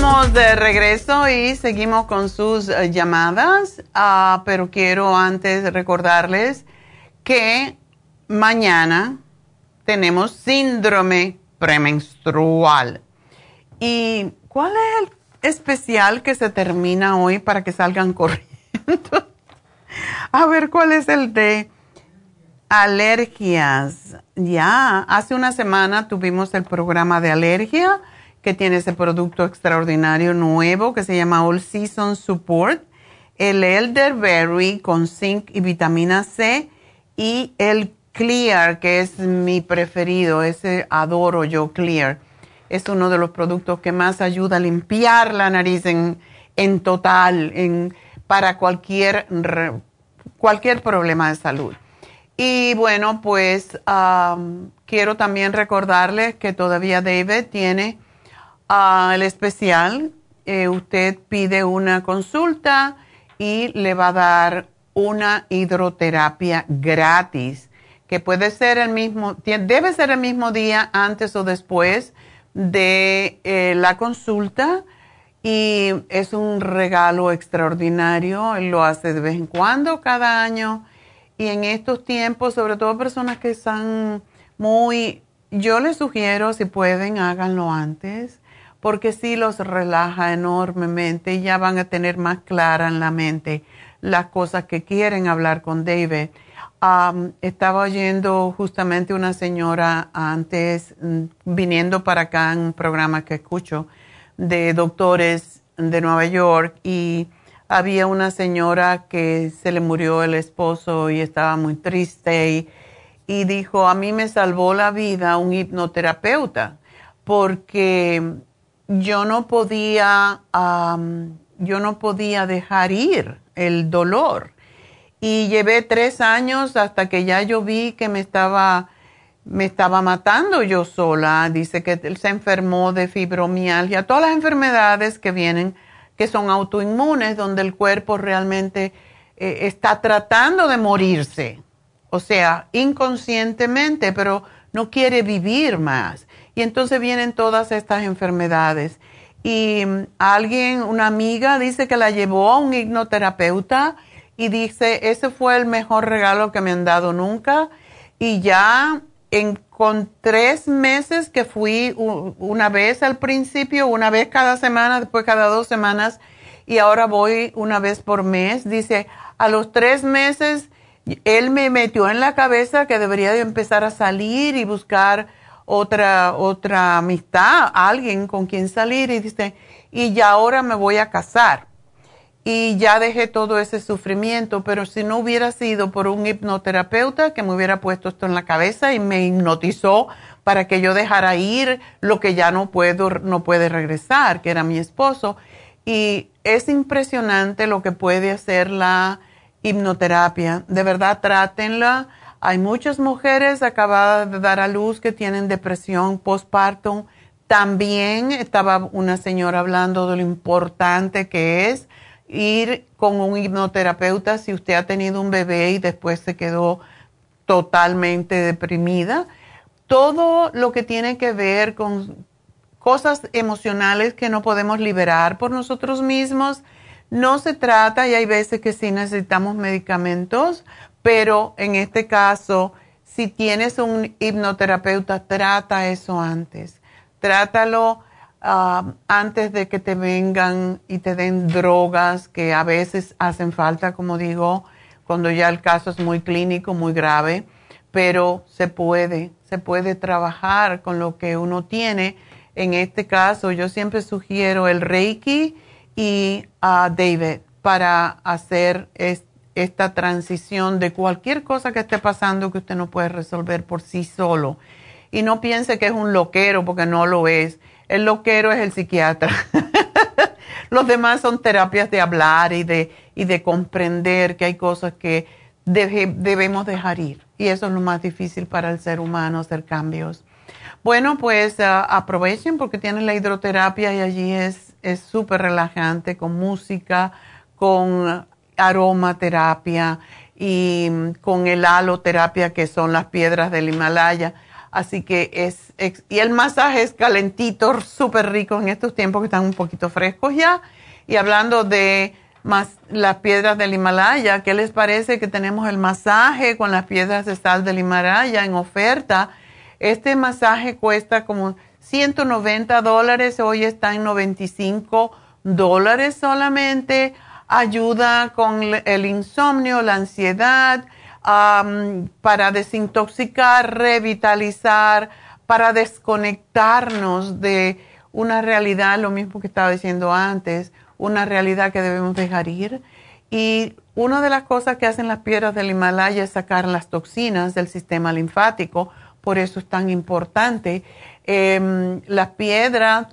Estamos de regreso y seguimos con sus eh, llamadas, ah, pero quiero antes recordarles que mañana tenemos síndrome premenstrual. ¿Y cuál es el especial que se termina hoy para que salgan corriendo? A ver, ¿cuál es el de alergias? ya hace una semana tuvimos el programa de alergia que tiene ese producto extraordinario nuevo que se llama All Season Support, el elderberry con zinc y vitamina C y el Clear, que es mi preferido, ese adoro yo Clear. Es uno de los productos que más ayuda a limpiar la nariz en, en total, en, para cualquier, cualquier problema de salud. Y bueno, pues quiero también recordarles que todavía David tiene el especial. Eh, usted pide una consulta y le va a dar una hidroterapia gratis, que puede ser el mismo, debe ser el mismo día antes o después de eh, la consulta y es un regalo extraordinario. Él lo hace de vez en cuando, cada año y en estos tiempos, sobre todo personas que están muy, yo les sugiero si pueden, háganlo antes, porque sí los relaja enormemente y ya van a tener más clara en la mente las cosas que quieren hablar con David. estaba oyendo justamente una señora antes, mm, viniendo para acá en un programa que escucho de doctores de Nueva York y había una señora que se le murió el esposo y estaba muy triste y, dijo, a mí me salvó la vida un hipnoterapeuta porque yo no podía, yo no podía dejar ir el dolor. Y llevé tres años hasta que ya yo vi que me estaba, me estaba matando yo sola. Dice que se enfermó de fibromialgia, todas las enfermedades que vienen que son autoinmunes, donde el cuerpo realmente eh, está tratando de morirse, o sea, inconscientemente, pero no quiere vivir más. Y entonces vienen todas estas enfermedades. Y mm, alguien, una amiga, dice que la llevó a un hipnoterapeuta y dice, ese fue el mejor regalo que me han dado nunca. Y ya en, con tres meses que fui una vez al principio, una vez cada semana, después cada dos semanas, y ahora voy una vez por mes. Dice, a los tres meses, él me metió en la cabeza que debería de empezar a salir y buscar otra, otra amistad, alguien con quien salir, y dice, y ya ahora me voy a casar y ya dejé todo ese sufrimiento, pero si no hubiera sido por un hipnoterapeuta que me hubiera puesto esto en la cabeza y me hipnotizó para que yo dejara ir lo que ya no puedo, no puede regresar, que era mi esposo. Y es impresionante lo que puede hacer la hipnoterapia. De verdad, trátenla. Hay muchas mujeres acabadas de dar a luz que tienen depresión postpartum. También estaba una señora hablando de lo importante que es ir con un hipnoterapeuta si usted ha tenido un bebé y después se quedó totalmente deprimida. Todo lo que tiene que ver con cosas emocionales que no podemos liberar por nosotros mismos, no se trata, y hay veces que sí necesitamos medicamentos, pero en este caso, si tienes un hipnoterapeuta, trata eso antes. Trátalo Ah, antes de que te vengan y te den drogas que a veces hacen falta, como digo, cuando ya el caso es muy clínico, muy grave, pero se puede, se puede trabajar con lo que uno tiene. En este caso, yo siempre sugiero el Reiki y a David para hacer esta transición de cualquier cosa que esté pasando que usted no puede resolver por sí solo. Y no piense que es un loquero porque no lo es el loquero es el psiquiatra. Los demás son terapias de hablar y de, y de comprender que hay cosas que debemos dejar ir. Y eso es lo más difícil para el ser humano, hacer cambios. Bueno, pues ah, aprovechen porque tienen la hidroterapia y allí es súper relajante con música, con aromaterapia y mm, con el haloterapia que son las piedras del Himalaya Así que es, y el masaje es calentito, súper rico en estos tiempos que están un poquito frescos ya. Y hablando de más las piedras del Himalaya, ¿qué les parece que tenemos el masaje con las piedras de sal del Himalaya en oferta? Este masaje cuesta como 190 dólares, hoy está en 95 dólares solamente. Ayuda con el insomnio, la ansiedad, para desintoxicar, revitalizar, para desconectarnos de una realidad, lo mismo que estaba diciendo antes, una realidad que debemos dejar ir. Y una de las cosas que hacen las piedras del Himalaya es sacar las toxinas del sistema linfático, por eso es tan importante. Eh, las piedras,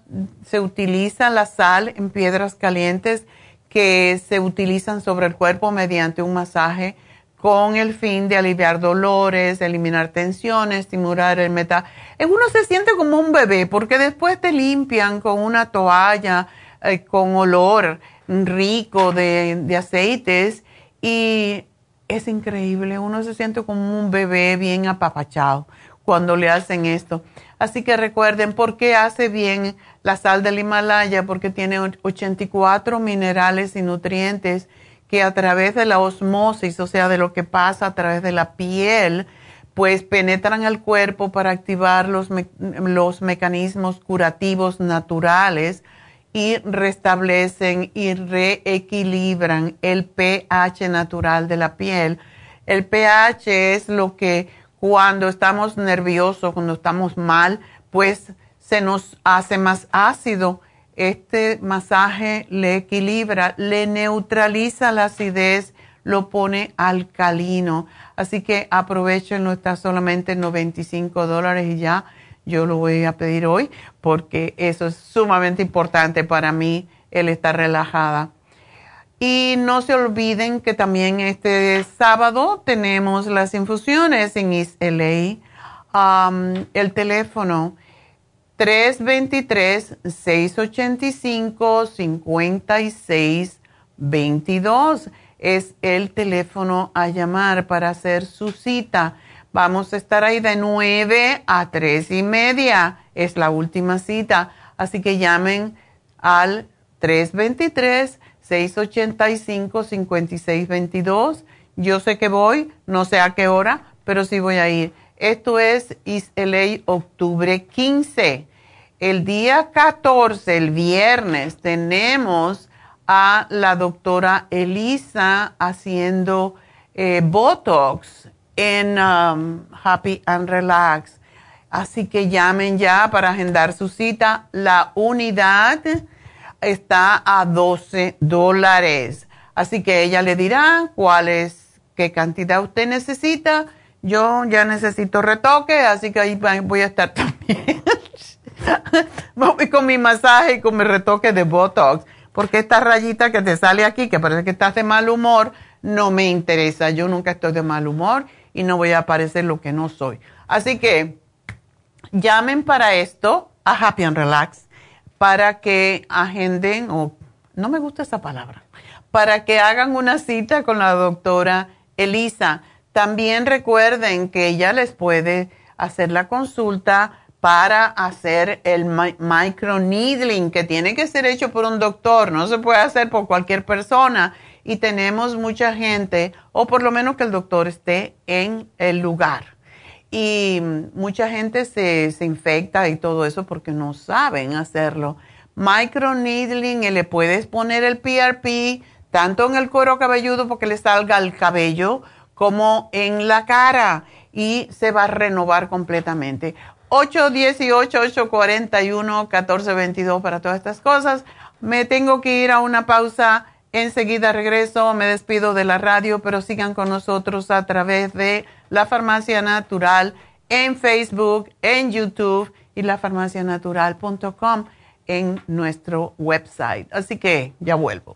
se utiliza la sal en piedras calientes que se utilizan sobre el cuerpo mediante un masaje con el fin de aliviar dolores, eliminar tensiones, estimular el meta. Uno se siente como un bebé porque después te limpian con una toalla eh, con olor rico de, de aceites y es increíble. Uno se siente como un bebé bien apapachado cuando le hacen esto. Así que recuerden por qué hace bien la sal del Himalaya, porque tiene 84 minerales y nutrientes que a través de la osmosis, o sea, de lo que pasa a través de la piel, pues penetran al cuerpo para activar los, los mecanismos curativos naturales y restablecen y reequilibran el pH natural de la piel. El pH es lo que cuando estamos nerviosos, cuando estamos mal, pues se nos hace más ácido este masaje le equilibra, le neutraliza la acidez, lo pone alcalino. Así que no está solamente 95 dólares y ya yo lo voy a pedir hoy porque eso es sumamente importante para mí, el estar relajada. Y no se olviden que también este sábado tenemos las infusiones en East LA. Um, el teléfono 323-685-5622 es el teléfono a llamar para hacer su cita. Vamos a estar ahí de 9 a 3 y media. Es la última cita. Así que llamen al 323-685-5622. Yo sé que voy, no sé a qué hora, pero sí voy a ir. Esto es LA octubre 15. El día 14, el viernes, tenemos a la doctora Elisa haciendo eh, Botox en um, Happy and Relax. Así que llamen ya para agendar su cita. La unidad está a 12 dólares. Así que ella le dirá cuál es, qué cantidad usted necesita yo ya necesito retoque, así que ahí voy a estar también. voy con mi masaje y con mi retoque de Botox, porque esta rayita que te sale aquí, que parece que estás de mal humor, no me interesa. Yo nunca estoy de mal humor y no voy a parecer lo que no soy. Así que llamen para esto a Happy and Relax para que agenden, o no me gusta esa palabra, para que hagan una cita con la doctora Elisa también recuerden que ella les puede hacer la consulta para hacer el microneedling, que tiene que ser hecho por un doctor, no se puede hacer por cualquier persona. Y tenemos mucha gente, o por lo menos que el doctor esté en el lugar. Y mucha gente se, se infecta y todo eso porque no saben hacerlo. Microneedling, le puedes poner el PRP tanto en el cuero cabelludo porque le salga el cabello, como en la cara y se va a renovar completamente. 818-841-1422 para todas estas cosas. Me tengo que ir a una pausa. Enseguida regreso, me despido de la radio, pero sigan con nosotros a través de La Farmacia Natural en Facebook, en YouTube y lafarmacianatural.com en nuestro website. Así que ya vuelvo.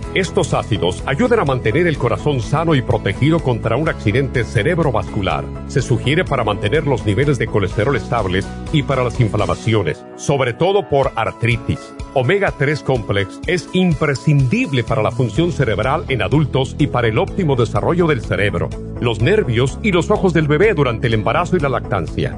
Estos ácidos ayudan a mantener el corazón sano y protegido contra un accidente cerebrovascular. Se sugiere para mantener los niveles de colesterol estables y para las inflamaciones, sobre todo por artritis. Omega 3 Complex es imprescindible para la función cerebral en adultos y para el óptimo desarrollo del cerebro, los nervios y los ojos del bebé durante el embarazo y la lactancia.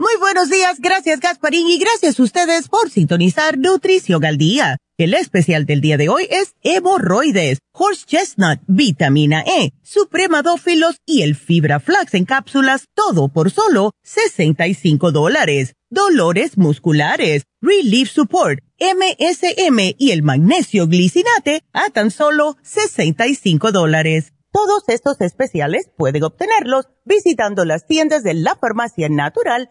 Muy buenos días, gracias Gasparín y gracias a ustedes por sintonizar Nutrición al Día. El especial del día de hoy es hemorroides, horse chestnut, vitamina E, supremadófilos y el fibra flax en cápsulas, todo por solo 65 dólares. Dolores musculares, relief support, MSM y el magnesio glicinate a tan solo 65 dólares. Todos estos especiales pueden obtenerlos visitando las tiendas de la farmacia natural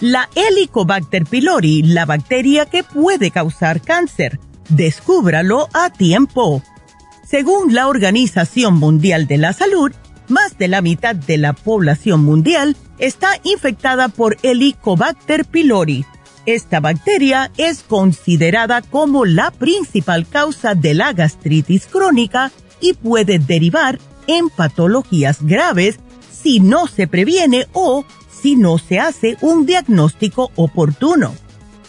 La Helicobacter pylori, la bacteria que puede causar cáncer. Descúbralo a tiempo. Según la Organización Mundial de la Salud, más de la mitad de la población mundial está infectada por Helicobacter pylori. Esta bacteria es considerada como la principal causa de la gastritis crónica y puede derivar en patologías graves si no se previene o si no se hace un diagnóstico oportuno.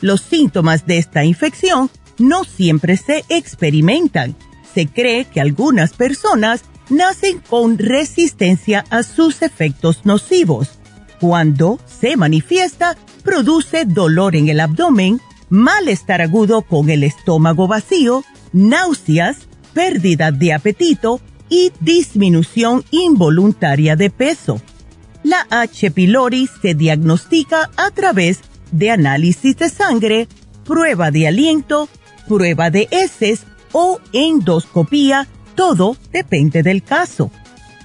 Los síntomas de esta infección no siempre se experimentan. Se cree que algunas personas nacen con resistencia a sus efectos nocivos. Cuando se manifiesta, produce dolor en el abdomen, malestar agudo con el estómago vacío, náuseas, pérdida de apetito y disminución involuntaria de peso. La H. pylori se diagnostica a través de análisis de sangre, prueba de aliento, prueba de heces o endoscopía, todo depende del caso.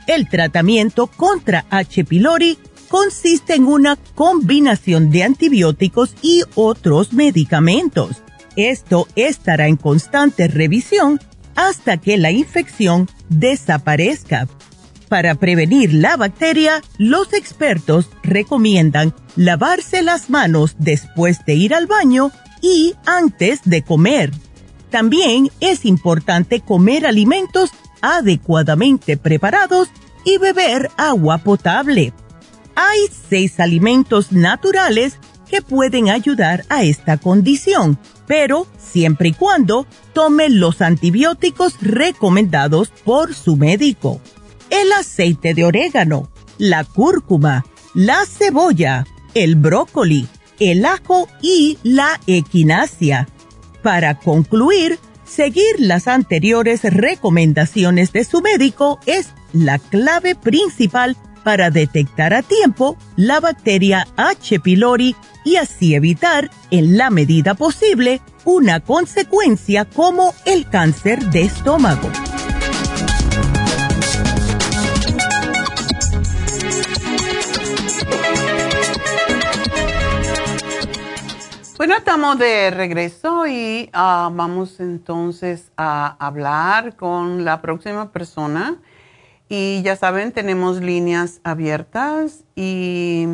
El tratamiento contra H. pylori consiste en una combinación de antibióticos y otros medicamentos. Esto estará en constante revisión hasta que la infección desaparezca. Para prevenir la bacteria, los expertos recomiendan lavarse las manos después de ir al baño y antes de comer. También es importante comer alimentos adecuadamente preparados y beber agua potable. Hay seis alimentos naturales que pueden ayudar a esta condición, pero siempre y cuando tome los antibióticos recomendados por su médico el aceite de orégano, la cúrcuma, la cebolla, el brócoli, el ajo y la equinacia. Para concluir, seguir las anteriores recomendaciones de su médico es la clave principal para detectar a tiempo la bacteria H. pylori y así evitar, en la medida posible, una consecuencia como el cáncer de estómago. Bueno, estamos de regreso y ah, vamos entonces a hablar con la próxima persona. Y ya saben, tenemos líneas abiertas y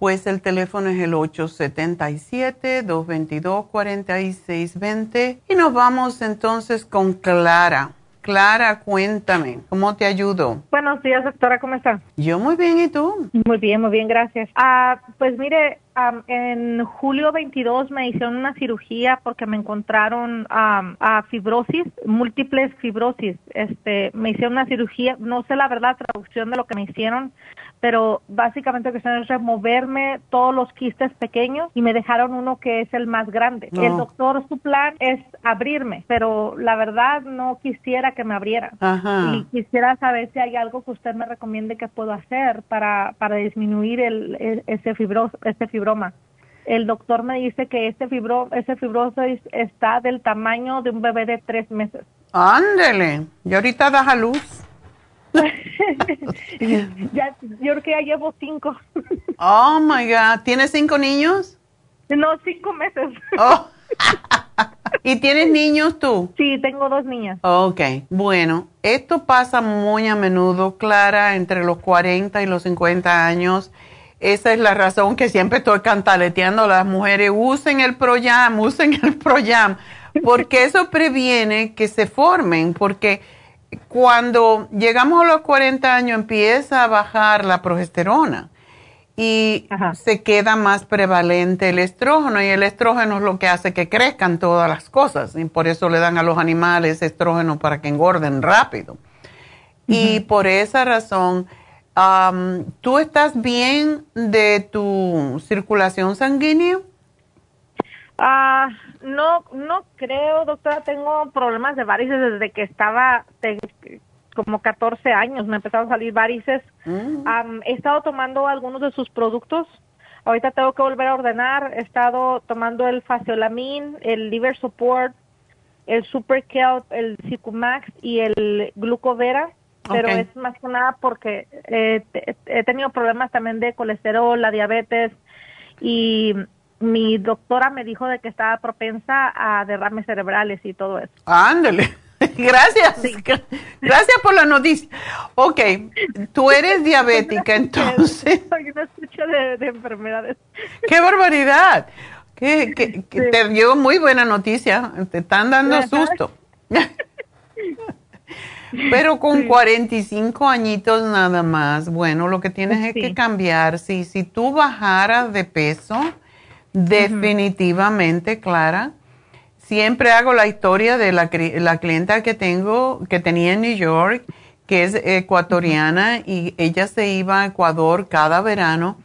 pues el teléfono es el 877-222-4620. Y nos vamos entonces con Clara. Clara, cuéntame, ¿cómo te ayudo? Buenos días, doctora, ¿cómo está? Yo muy bien, ¿y tú? Muy bien, muy bien, gracias. Ah, pues mire, en julio 22 me hicieron una cirugía porque me encontraron a fibrosis, múltiples fibrosis. Este, me hicieron una cirugía, no sé la verdad traducción de lo que me hicieron, pero básicamente lo que hicieron es removerme todos los quistes pequeños y me dejaron uno que es el más grande. El doctor, su plan es abrirme, pero la verdad no quisiera que me abriera. Y quisiera saber si hay algo que usted me recomiende que puedo hacer para, para disminuir el, ese, fibro, ese fibroma. El doctor me dice que ese, fibro, ese fibrosis está del tamaño de un bebé de tres meses. Ándele, y ahorita das a luz. ya, yo creo que ya llevo cinco. oh my God. ¿Tienes cinco niños? No, cinco meses. Oh. ¿Y tienes niños tú? Sí, tengo dos niñas. Ok, bueno, esto pasa muy a menudo, Clara, entre los 40 y los 50 años. Esa es la razón que siempre estoy cantaleteando a las mujeres, usen el Proyam, usen el Proyam, porque eso previene que se formen, porque cuando llegamos a los 40 años empieza a bajar la progesterona y se queda más prevalente el estrógeno y el estrógeno es lo que hace que crezcan todas las cosas y por eso le dan a los animales estrógeno para que engorden rápido. Y por esa razón, ¿tú estás bien de tu circulación sanguínea? Ah, no, no creo, doctora. Tengo problemas de varices desde que estaba como 14 años. Me empezaron a salir varices. Mm. he estado tomando algunos de sus productos. Ahorita tengo que volver a ordenar. He estado tomando el Faciolamin, el Liver Support, el Super Kelp, el Cicumax y el Glucovera. Pero es más que nada porque he tenido problemas también de colesterol, la diabetes y mi doctora me dijo de que estaba propensa a derrames cerebrales y todo eso. Ándale. Gracias. Gracias por la noticia. Ok, tú eres diabética, entonces. Soy una escucha de, enfermedades. ¡Qué barbaridad! Que, Te dio muy buena noticia. Te están dando susto. Pero con 45 añitos nada más, bueno, lo que tienes es que cambiar. Si, si tú bajaras de peso, Definitivamente, Clara. Siempre hago la historia de la, la clienta que tengo, que tenía en New York, que es ecuatoriana y ella se iba a Ecuador cada verano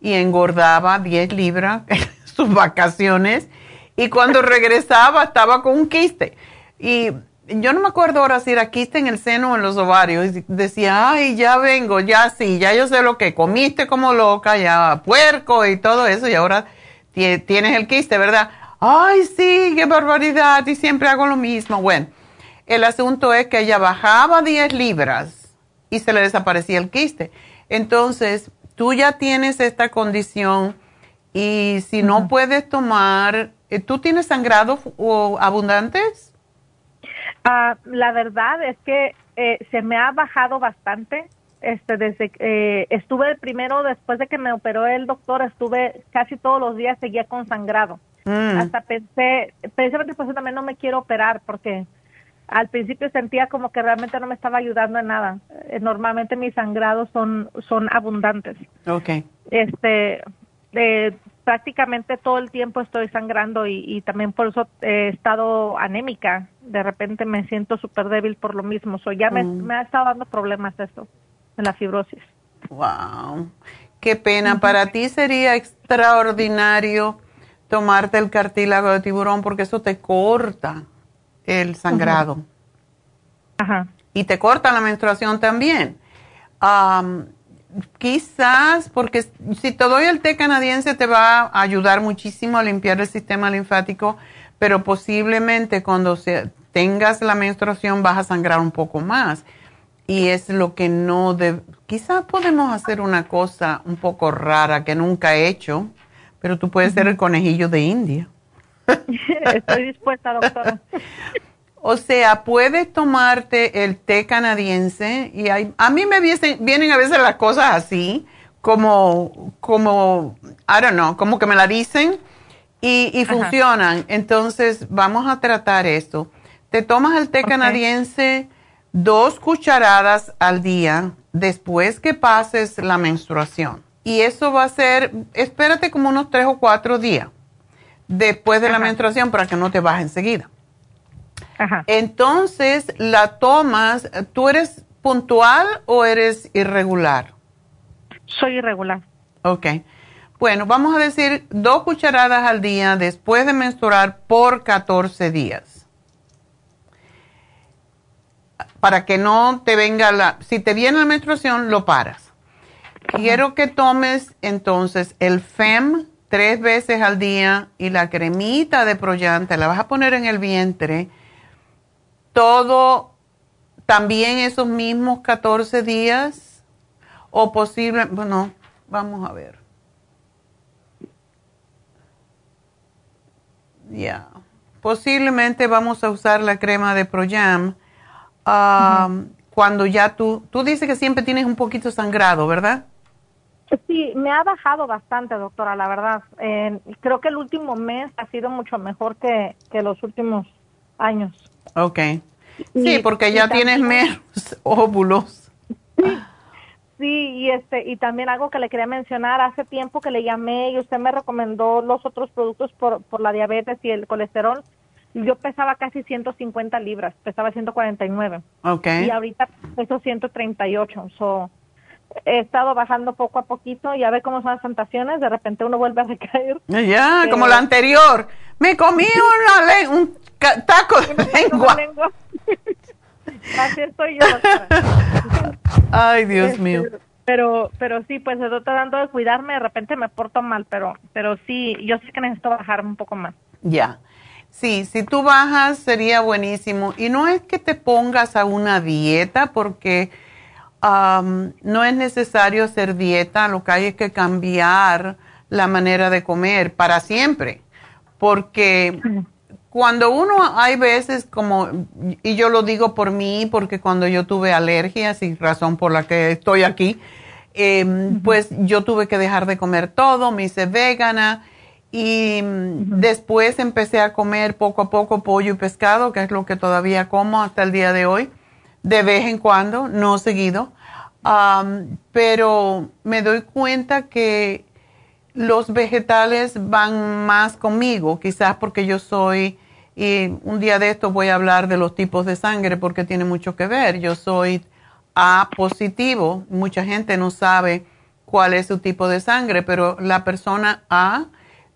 y engordaba 10 libras en sus vacaciones y cuando regresaba estaba con un quiste. Y yo no me acuerdo ahora si era quiste en el seno o en los ovarios. Y decía, ay, ya vengo, ya sí, ya yo sé lo que comiste como loca, ya puerco y todo eso y ahora tienes el quiste, ¿verdad? Ay, sí, qué barbaridad, y siempre hago lo mismo. Bueno, el asunto es que ella bajaba 10 libras y se le desaparecía el quiste. Entonces, tú ya tienes esta condición y si no puedes tomar, eh, ¿tú tienes sangrados abundantes? Ah, la verdad es que eh, se me ha bajado bastante este desde eh, estuve primero después de que me operó el doctor estuve casi todos los días seguía con sangrado. Mm. hasta pensé precisamente por eso también no me quiero operar porque al principio sentía como que realmente no me estaba ayudando en nada. Eh, normalmente mis sangrados son son abundantes. Okay este eh, prácticamente todo el tiempo estoy sangrando y, también por eso he estado anémica. De repente me siento súper débil por lo mismo. So ya me, mm. me ha estado dando problemas la fibrosis. Wow, qué pena. Para ti sería extraordinario tomarte el cartílago de tiburón porque eso te corta el sangrado. Ajá. Y te corta la menstruación también. quizás, porque si te doy el té canadiense te va a ayudar muchísimo a limpiar el sistema linfático, pero posiblemente cuando tengas la menstruación vas a sangrar un poco más. Y es lo que no de, quizás podemos hacer una cosa un poco rara que nunca he hecho, pero tú puedes ser el conejillo de India. Estoy dispuesta, doctora. O sea, puedes tomarte el té canadiense y hay, a mí me vienen, a veces las cosas así, como, como, I don't know, como que me la dicen y, funcionan. Entonces, vamos a tratar esto. Te tomas el té canadiense dos cucharadas al día después que pases la menstruación. Y eso va a ser, espérate como unos tres o cuatro días después de la menstruación para que no te baje enseguida. Entonces, la tomas, ¿tú eres puntual o eres irregular? Soy irregular. Ok. Bueno, vamos a decir dos cucharadas al día después de menstruar por 14 días. Para que no te venga la... Si te viene la menstruación, lo paras. Quiero que tomes entonces el FEM tres veces al día y la cremita de Proyante la vas a poner en el vientre todo también esos mismos 14 días o posible, bueno, vamos a ver. Ya, posiblemente vamos a usar la crema de Proyam um, cuando ya tú, tú dices que siempre tienes un poquito sangrado, ¿verdad? Sí, me ha bajado bastante, doctora, la verdad. creo que el último mes ha sido mucho mejor que, que los últimos años. Ok. Sí, porque ya tienes menos óvulos. Sí, y este y también algo que le quería mencionar, hace tiempo que le llamé y usted me recomendó los otros productos por, por la diabetes y el colesterol. Yo pesaba casi 150 libras, pesaba 149. Ok. Y ahorita peso 138. So, he estado bajando poco a poquito y a ver cómo son las tentaciones, de repente uno vuelve a recaer. Ya, como la anterior. Me comí una un taco de lengua. Así estoy yo. Ay, Dios este, mío. Pero, pero sí, pues estoy tratando de cuidarme, de repente me porto mal, pero, pero sí, yo sé que necesito bajar un poco más. Ya. Sí, si tú bajas sería buenísimo. Y no es que te pongas a una dieta, porque no es necesario hacer dieta, lo que hay es que cambiar la manera de comer para siempre. Porque cuando uno, hay veces como, y yo lo digo por mí, porque cuando yo tuve alergias y razón por la que estoy aquí, em, pues yo tuve que dejar de comer todo, me hice vegana y después empecé a comer poco a poco pollo y pescado, que es lo que todavía como hasta el día de hoy, de vez en cuando, no seguido. pero me doy cuenta que los vegetales van más conmigo, quizás porque yo soy, y un día de esto voy a hablar de los tipos de sangre porque tiene mucho que ver. Yo soy A positivo, mucha gente no sabe cuál es su tipo de sangre, pero la persona A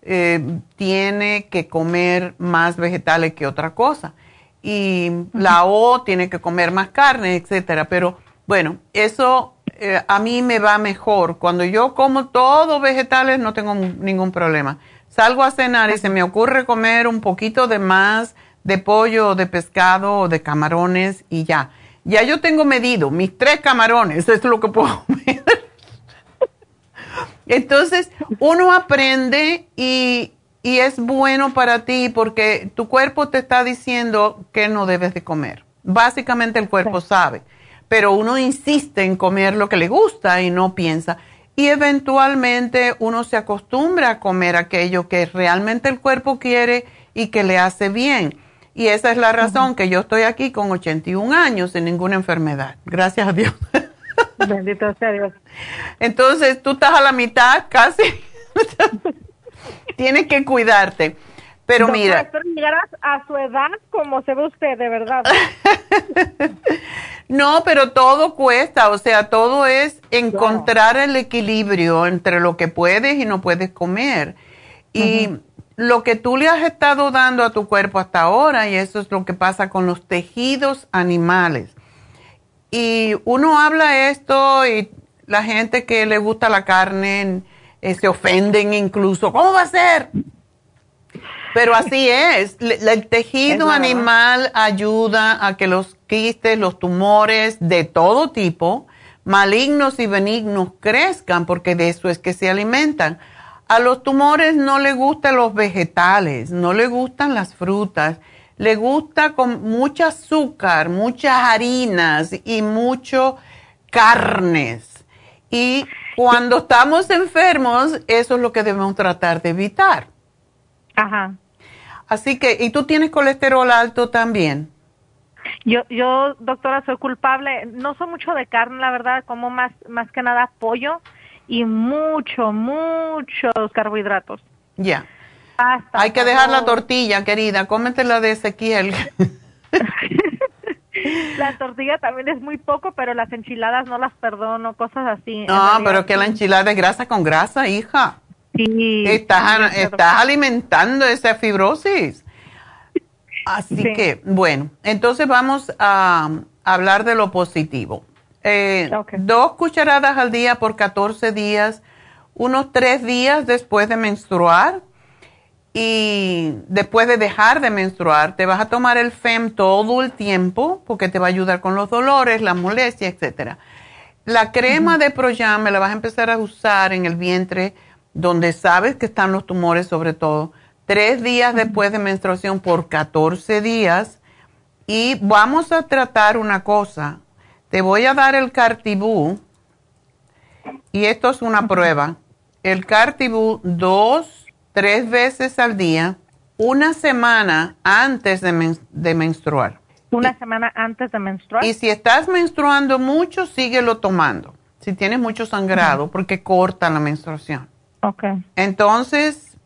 eh, tiene que comer más vegetales que otra cosa. Y la O tiene que comer más carne, etcétera. Pero bueno, eso eh, a mí me va mejor. Cuando yo como todos vegetales no tengo ningún problema. Salgo a cenar y se me ocurre comer un poquito de más de pollo o de pescado o de camarones y ya. Ya yo tengo medido mis tres camarones, es lo que puedo comer. Entonces, uno aprende y, y es bueno para ti porque tu cuerpo te está diciendo que no debes de comer. Básicamente el cuerpo sabe pero uno insiste en comer lo que le gusta y no piensa. Y eventualmente uno se acostumbra a comer aquello que realmente el cuerpo quiere y que le hace bien. Y esa es la razón que yo estoy aquí con 81 años sin ninguna enfermedad. Gracias a Dios. Bendito sea Dios. Entonces tú estás a la mitad casi. Tienes que cuidarte. Pero mira. Espero llegar a, su edad como se ve usted, de verdad. no, pero todo cuesta, o sea, todo es encontrar el equilibrio entre lo que puedes y no puedes comer. Y lo que tú le has estado dando a tu cuerpo hasta ahora, y eso es lo que pasa con los tejidos animales. Y uno habla esto y la gente que le gusta la carne eh, se ofenden incluso. ¿Cómo va a ser? Pero así es. el tejido animal ayuda a que los quistes, los tumores de todo tipo, malignos y benignos, crezcan, porque de eso es que se alimentan. A los tumores no le gustan los vegetales, no le gustan las frutas, le gusta con mucho azúcar, muchas harinas y mucho carnes. Y cuando estamos enfermos, eso es lo que debemos tratar de evitar. Ajá. Así que, ¿y tú tienes colesterol alto también? Yo, yo, doctora, soy culpable. No soy mucho de carne, la verdad, como más, más que nada pollo y mucho, muchos carbohidratos. Ya. Hay que dejar la tortilla, querida. Cómetela de Ezequiel. la tortilla también es muy poco, pero las enchiladas no las perdono, cosas así. No, pero que la enchilada es grasa con grasa, hija. Sí. Estás, estás alimentando esa fibrosis. Así que, bueno, entonces vamos a hablar de lo positivo. Eh, dos cucharadas al día por 14 días, unos tres días después de menstruar y después de dejar de menstruar, te vas a tomar el FEM todo el tiempo porque te va a ayudar con los dolores, la molestia, etcétera. La crema de Proyam me la vas a empezar a usar en el vientre donde sabes que están los tumores sobre todo, tres días después de menstruación por 14 días y vamos a tratar una cosa. Te voy a dar el Cartibú y esto es una prueba. El Cartibú dos, tres veces al día, una semana antes de, de menstruar. Una semana antes de menstruar. Y si estás menstruando mucho, síguelo tomando. Si tienes mucho sangrado, porque corta la menstruación. Entonces,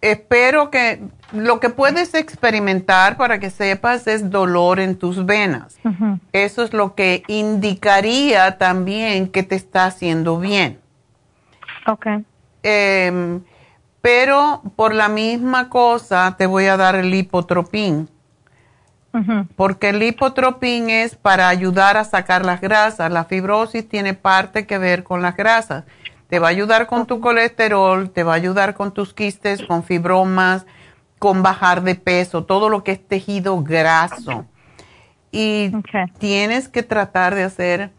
espero que lo que puedes experimentar para que sepas es dolor en tus venas. Eso es lo que indicaría también que te está haciendo bien. Ok. Em, pero por la misma cosa te voy a dar el hipotropín. Porque el hipotropín es para ayudar a sacar las grasas. La fibrosis tiene parte que ver con las grasas. Te va a ayudar con tu colesterol, te va a ayudar con tus quistes, con fibromas, con bajar de peso, todo lo que es tejido graso. Y tienes que tratar de hacer,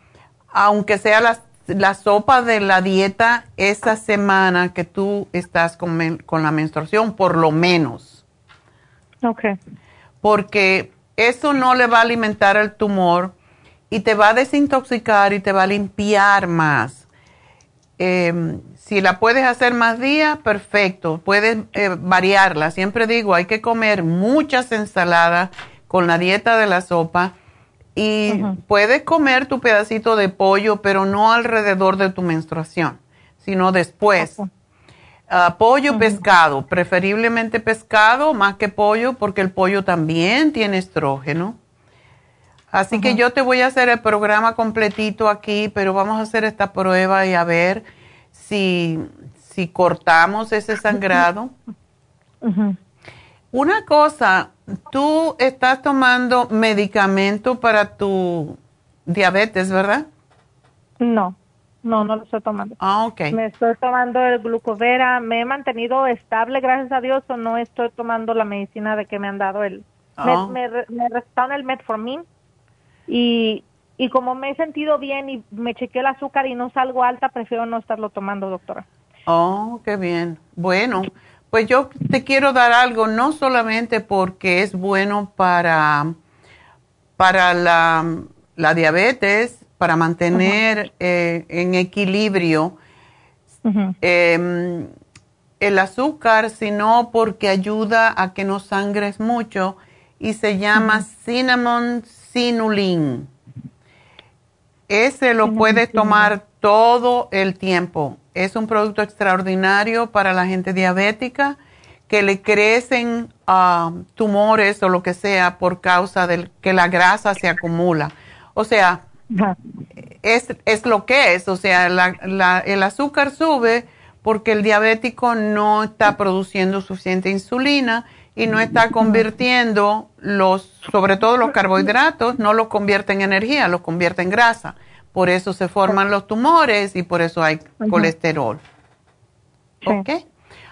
aunque sea la, sopa de la dieta esa semana que tú estás con, con la menstruación, por lo menos. Ok. Porque eso no le va a alimentar el tumor y te va a desintoxicar y te va a limpiar más. Eh, si la puedes hacer más días, perfecto. Puedes eh, variarla. Siempre digo, hay que comer muchas ensaladas con la dieta de la sopa. Y puedes comer tu pedacito de pollo, pero no alrededor de tu menstruación, sino después. Ah, pollo, pescado, preferiblemente pescado más que pollo, porque el pollo también tiene estrógeno. Así que yo te voy a hacer el programa completito aquí, pero vamos a hacer esta prueba y a ver si, si cortamos ese sangrado. Una cosa, tú estás tomando medicamento para tu diabetes, ¿verdad? No, no, no lo estoy tomando. Ah, ok. Me estoy tomando el glucovera, me he mantenido estable, gracias a Dios, o no estoy tomando la medicina de que me han dado el... Me, ah. me, me recetaron el metformin y, y como me he sentido bien y me chequeé el azúcar y no salgo alta, prefiero no estarlo tomando, doctora. Oh, qué bien. Bueno, pues yo te quiero dar algo, no solamente porque es bueno para, para la, la diabetes, para mantener eh, en equilibrio em, el azúcar, sino porque ayuda a que no sangres mucho y se llama cinnamon sinulin. Ese lo puedes tomar todo el tiempo. Es un producto extraordinario para la gente diabética que le crecen ah, tumores o lo que sea por causa de que la grasa se acumula. O sea, es, es, lo que es. O sea, el azúcar sube porque el diabético no está produciendo suficiente insulina y no está convirtiendo los, sobre todo los carbohidratos, no los convierte en energía, los convierte en grasa. Por eso se forman los tumores y por eso hay colesterol. ¿Ok?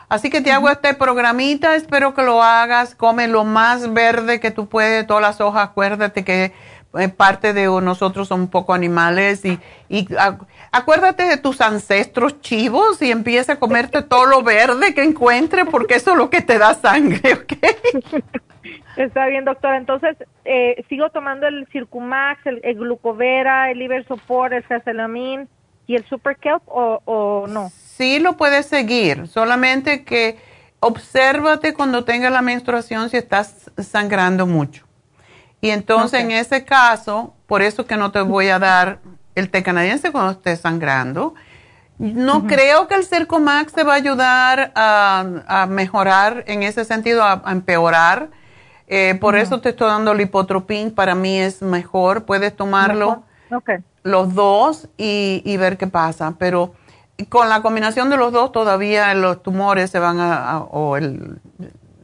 Así que te hago este programita, espero que lo hagas, come lo más verde que tú puedes, todas las hojas, acuérdate que eh, parte de nosotros son un poco animales y, y acuérdate de tus ancestros chivos y empieza a comerte todo lo verde que encuentre porque eso es lo que te da sangre, ¿ok? Está bien, doctora. Entonces, eh, ¿sigo tomando el Circumax, el, Glucovera, el Liver Support, el Caselamine y el Super Kelp o, o no? Sí lo puedes seguir, solamente que obsérvate cuando tenga la menstruación si estás sangrando mucho. Y entonces en ese caso, por eso que no te voy a dar el té canadiense cuando estés sangrando. No creo que el Cercomax te va a ayudar a, mejorar en ese sentido, a, empeorar. Eh, por eso te estoy dando lipotropin, para mí es mejor. Puedes tomarlo los dos y, y ver qué pasa. Pero con la combinación de los dos todavía los tumores se van a, o el,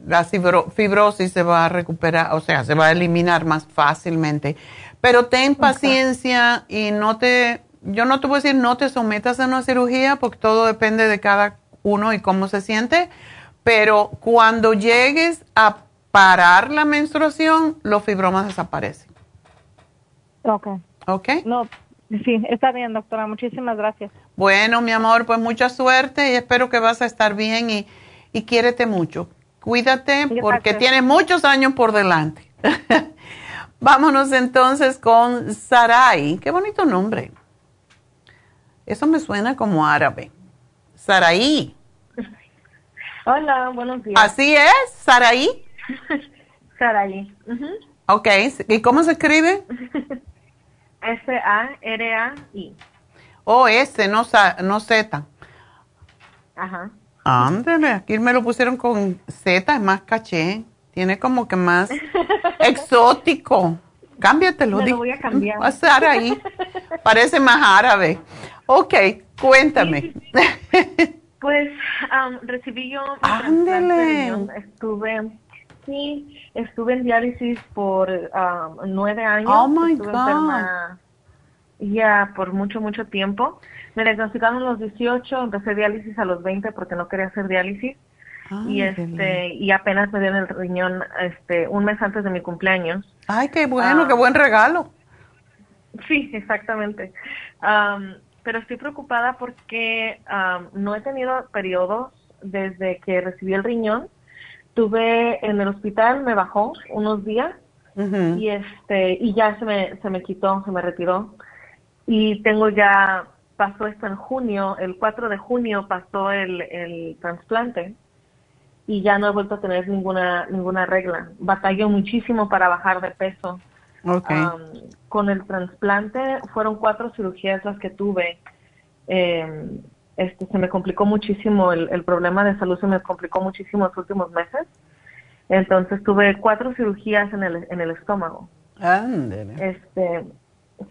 la fibrosis se va a recuperar, o sea, se va a eliminar más fácilmente. Pero ten paciencia y no te, yo no te voy a decir no te sometas a una cirugía porque todo depende de cada uno y cómo se siente, pero cuando llegues a parar la menstruación, los fibromas desaparecen. Ok. Ok. No, sí, está bien, doctora. Muchísimas gracias. Bueno, mi amor, pues mucha suerte y espero que vas a estar bien y, y quiérete mucho. Cuídate porque tienes muchos años por delante. Vámonos entonces con Sarai. Qué bonito nombre. Eso me suena como árabe. Sarai. Hola, buenos días. ¿Así es? ¿Sarai? Sarai. Ok, ¿y cómo se escribe? S-A-R-A-I. Oh, S, no, no Z. Ajá. Ándale, aquí me lo pusieron con Z, es más caché. Tiene como que más exótico. Cámbiatelo. Me lo voy a cambiar. Pasar ahí. Parece más árabe. Ok, cuéntame. pues recibí yo Ándale. Estuve, sí, estuve en diálisis por nueve años. Oh my God. Ya, por mucho, mucho tiempo. Me diagnosticaron a los 18, empecé diálisis a los 20 porque no quería hacer diálisis. Y este y apenas me dieron el riñón este un mes antes de mi cumpleaños. Ay, qué bueno, qué buen regalo. Sí, exactamente. pero estoy preocupada porque no he tenido periodos desde que recibí el riñón. Tuve en el hospital, me bajó unos días y este y ya se me se me quitó, se me retiró y tengo ya pasó esto en junio, el 4 de junio pasó el, el trasplante y ya no he vuelto a tener ninguna ninguna regla. Batalló muchísimo para bajar de peso. con el trasplante fueron cuatro cirugías las que tuve. Eh, este, se me complicó muchísimo el, el, problema de salud, se me complicó muchísimo los últimos meses. Entonces tuve cuatro cirugías en el, en el estómago. Este,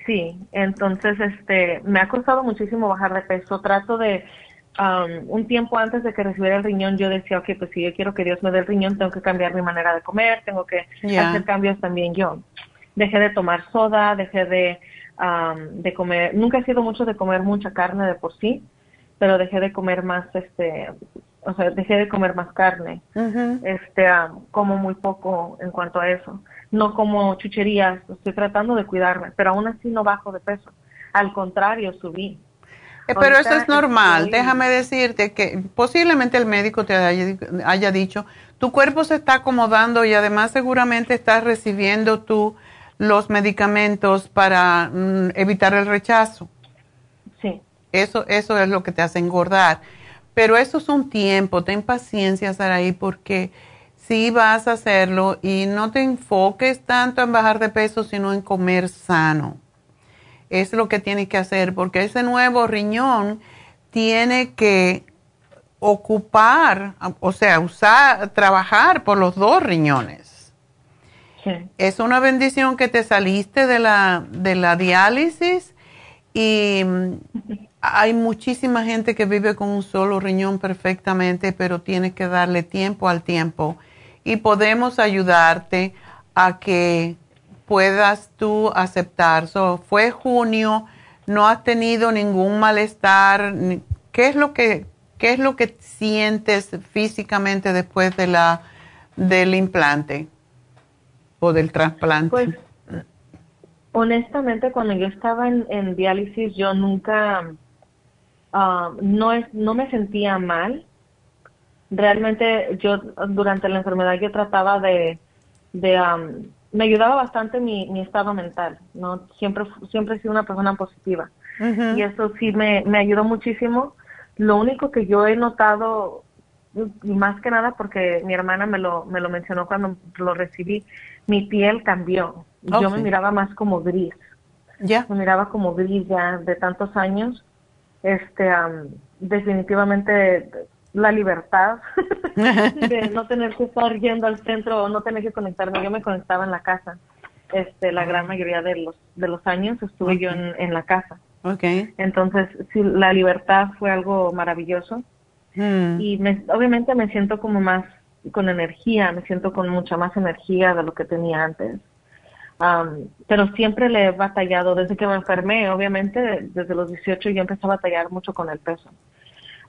Sí, entonces este me ha costado muchísimo bajar de peso. Trato de um, un tiempo antes de que recibiera el riñón yo decía, ok, pues si yo quiero que Dios me dé el riñón, tengo que cambiar mi manera de comer, tengo que hacer cambios también yo. Dejé de tomar soda, dejé de um, de comer, nunca he sido mucho de comer mucha carne de por sí, pero dejé de comer más este o sea, dejé de comer más carne. Este, um, como muy poco en cuanto a eso no como chucherías, estoy tratando de cuidarme, pero aún así no bajo de peso. Al contrario, subí. Eh, pero eso es normal. Déjame decirte que posiblemente el médico te haya, dicho, tu cuerpo se está acomodando y además seguramente estás recibiendo tú los medicamentos para mm, evitar el rechazo. Sí. Eso, eso es lo que te hace engordar. Pero eso es un tiempo, ten paciencia, Saraí, porque sí vas a hacerlo y no te enfoques tanto en bajar de peso, sino en comer sano. Es lo que tienes que hacer, porque ese nuevo riñón tiene que ocupar, o sea, usar, trabajar por los dos riñones. Es una bendición que te saliste de la, de la diálisis y hay muchísima gente que vive con un solo riñón perfectamente, pero tienes que darle tiempo al tiempo y podemos ayudarte a que puedas tú aceptar. So, fue junio, no has tenido ningún malestar. ¿Qué es lo que, qué es lo que sientes físicamente después de la, del implante o del trasplante? Pues, honestamente, cuando yo estaba en, diálisis, yo nunca, ah, no, es, no me sentía mal. Realmente yo durante la enfermedad yo trataba de, de me ayudaba bastante mi, mi estado mental, ¿no? Siempre, siempre he sido una persona positiva. Y eso sí me, me ayudó muchísimo. Lo único que yo he notado, y más que nada porque mi hermana me lo, me lo mencionó cuando lo recibí, mi piel cambió. Yo me miraba más como gris. Ya. Me miraba como gris ya de tantos años. Este, definitivamente la libertad de no tener que estar yendo al centro o no tener que conectarme. Yo me conectaba en la casa. Este, la gran mayoría de los de los años estuve yo en, la casa. Okay. Entonces, sí, la libertad fue algo maravilloso. Hmm. Y me, obviamente me siento como más con energía, me siento con mucha más energía de lo que tenía antes. pero siempre le he batallado, desde que me enfermé, obviamente, desde los 18 yo empecé a batallar mucho con el peso.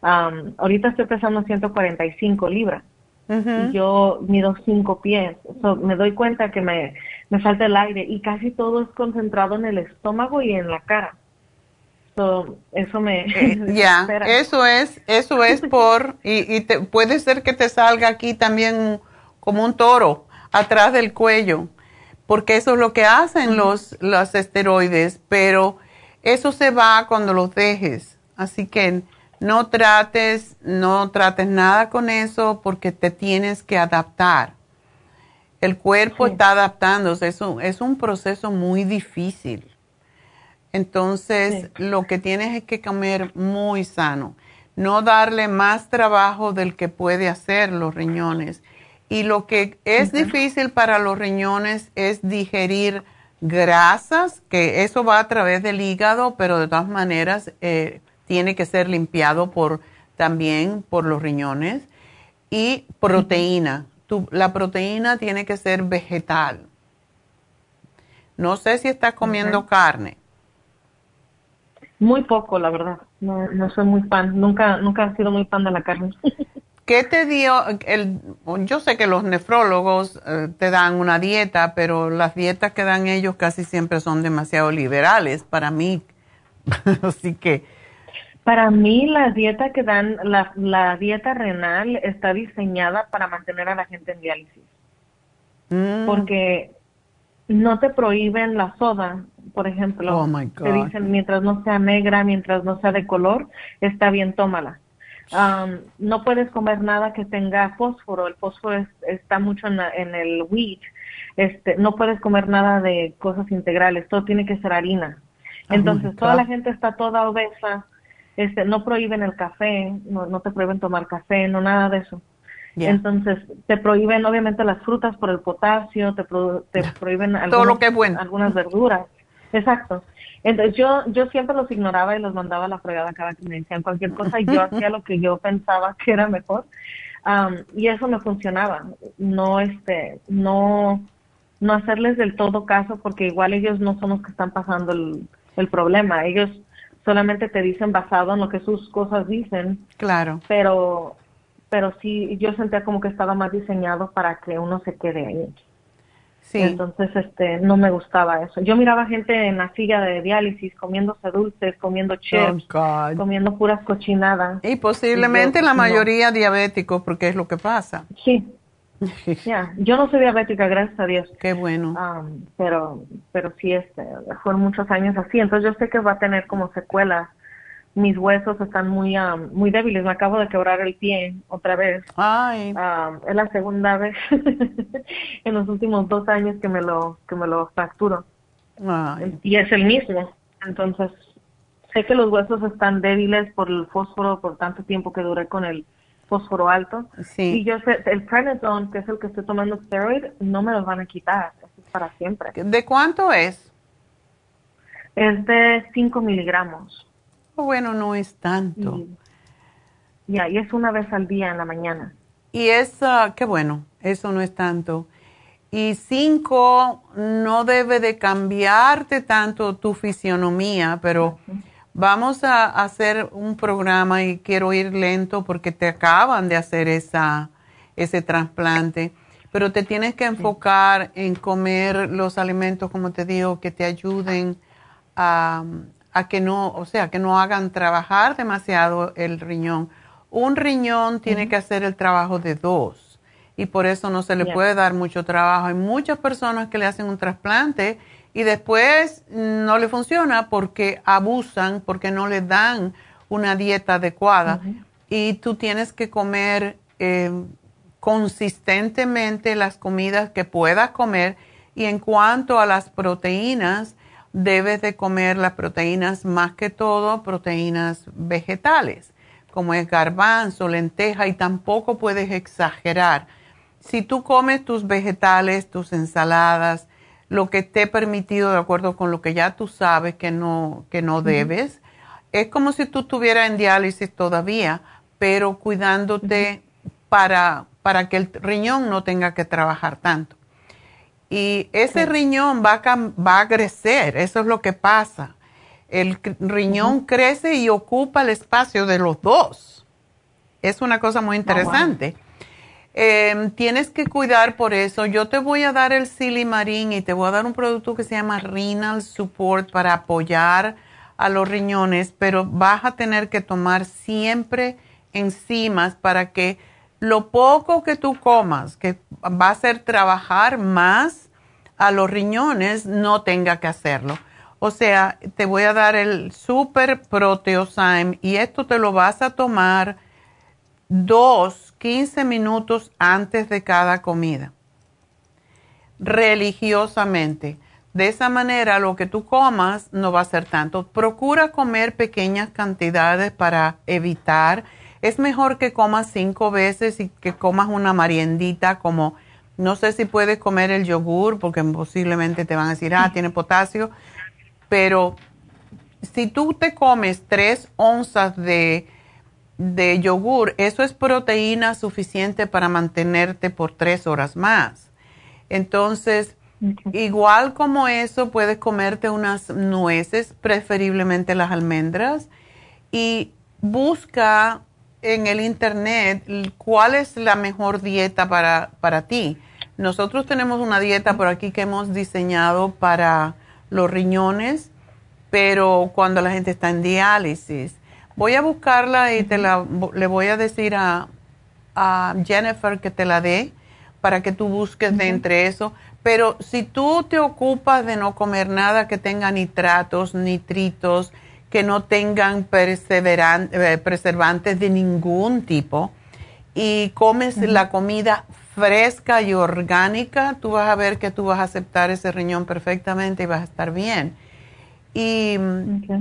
Um, ahorita estoy pesando 145 libras. y yo mido 5 pies. me doy cuenta que me, me falta el aire y casi todo es concentrado en el estómago y en la cara. eso me... Ya, eso es, eso es por, y, y te, puede ser que te salga aquí también como un toro atrás del cuello, porque eso es lo que hacen los, los esteroides, pero eso se va cuando los dejes. Así que no trates, no trates nada con eso porque te tienes que adaptar. El cuerpo está adaptándose, es un, es un proceso muy difícil. Entonces, lo que tienes es que comer muy sano, no darle más trabajo del que puede hacer los riñones. Y lo que es difícil para los riñones es digerir grasas, que eso va a través del hígado, pero de todas maneras eh, tiene que ser limpiado por también por los riñones y proteína. la proteína tiene que ser vegetal. No sé si estás comiendo carne. Muy poco, la verdad. No, no soy muy fan. Nunca, nunca he sido muy fan de la carne. ¿Qué te dio? El, yo sé que los nefrólogos eh, te dan una dieta, pero las dietas que dan ellos casi siempre son demasiado liberales para mí. Así que para mí la dieta que dan, la, la dieta renal está diseñada para mantener a la gente en diálisis. Mm. Porque no te prohíben la soda, por ejemplo. Oh te dicen mientras no sea negra, mientras no sea de color, está bien, tómala. Um, no puedes comer nada que tenga fósforo. El fósforo está mucho en, en, el wheat. Este, no puedes comer nada de cosas integrales. Todo tiene que ser harina. Oh Entonces, toda la gente está toda obesa este, no prohíben el café, no, no te prohíben tomar café, no nada de eso. Entonces, te prohíben obviamente las frutas por el potasio, te, te prohíben Todo lo que es bueno. algunas verduras. Exacto. Entonces, yo, yo siempre los ignoraba y los mandaba a la fregada cada que me decían cualquier cosa y yo hacía lo que yo pensaba que era mejor. y eso me funcionaba. No, este, no, no hacerles del todo caso porque igual ellos no son los que están pasando el, el problema. Ellos solamente te dicen basado en lo que sus cosas dicen. Claro. Pero, pero sí, yo sentía como que estaba más diseñado para que uno se quede ahí. Sí. Entonces, este, no me gustaba eso. Yo miraba gente en la silla de diálisis comiéndose dulces, comiendo chips, oh, comiendo puras cochinadas. Y posiblemente la mayoría diabéticos, porque es lo que pasa. Sí, Ya, yo no soy diabética, gracias a Dios. Qué bueno. pero, pero sí, este, fueron muchos años así, entonces yo sé que va a tener como secuelas. Mis huesos están muy, muy débiles. Me acabo de quebrar el pie otra vez. Ay. es la segunda vez en los últimos dos años que me lo, que me lo fracturo. Y es el mismo. Entonces, sé que los huesos están débiles por el fósforo, por tanto tiempo que duré con el fósforo alto. Sí. Y yo sé, el prednisone, que es el que estoy tomando steroid, no me lo van a quitar. es para siempre. ¿De cuánto es? Es de 5 miligramos. Oh, bueno, no es tanto. Ya, y es una vez al día en la mañana. Y es, uh, qué bueno, eso no es tanto. Y cinco, no debe de cambiarte tanto tu fisionomía, pero vamos a hacer un programa y quiero ir lento porque te acaban de hacer esa, ese trasplante, pero te tienes que enfocar en comer los alimentos, como te digo, que te ayuden a, a que no, o sea, que no hagan trabajar demasiado el riñón. Un riñón tiene que hacer el trabajo de dos y por eso no se le puede dar mucho trabajo. Hay muchas personas que le hacen un trasplante y después no le funciona porque abusan, porque no le dan una dieta adecuada. Y tú tienes que comer eh, consistentemente las comidas que puedas comer. Y en cuanto a las proteínas, debes de comer las proteínas más que todo, proteínas vegetales, como es garbanzo, lenteja, y tampoco puedes exagerar si tú comes tus vegetales, tus ensaladas, lo que esté permitido de acuerdo con lo que ya tú sabes que no, que no debes, es como si tú estuvieras en diálisis todavía, pero cuidándote para, para que el riñón no tenga que trabajar tanto. Y ese riñón va a, va a crecer, eso es lo que pasa. El riñón crece y ocupa el espacio de los dos. Es una cosa muy oh, interesante. Em, tienes que cuidar por eso. Yo te voy a dar el silimarín y te voy a dar un producto que se llama Renal Support para apoyar a los riñones, pero vas a tener que tomar siempre enzimas para que lo poco que tú comas, que va a hacer trabajar más a los riñones, no tenga que hacerlo. O sea, te voy a dar el Super Proteosyme y esto te lo vas a tomar dos 15 minutos antes de cada comida, religiosamente. De esa manera lo que tú comas no va a ser tanto. Procura comer pequeñas cantidades para evitar. Es mejor que comas cinco veces y que comas una mariendita como, no sé si puedes comer el yogur porque posiblemente te van a decir, ah, tiene potasio, pero si tú te comes tres onzas de de yogur, eso es proteína suficiente para mantenerte por tres horas más. Entonces, igual como eso, puedes comerte unas nueces, preferiblemente las almendras, y busca en el internet cuál es la mejor dieta para, para ti. Nosotros tenemos una dieta por aquí que hemos diseñado para los riñones, pero cuando la gente está en diálisis, Voy a buscarla y te la, le voy a decir a, Jennifer que te la dé para que tú busques de entre eso. Pero si tú te ocupas de no comer nada que tenga nitratos, nitritos, que no tengan eh, preservantes de ningún tipo y comes la comida fresca y orgánica, tú vas a ver que tú vas a aceptar ese riñón perfectamente y vas a estar bien. Y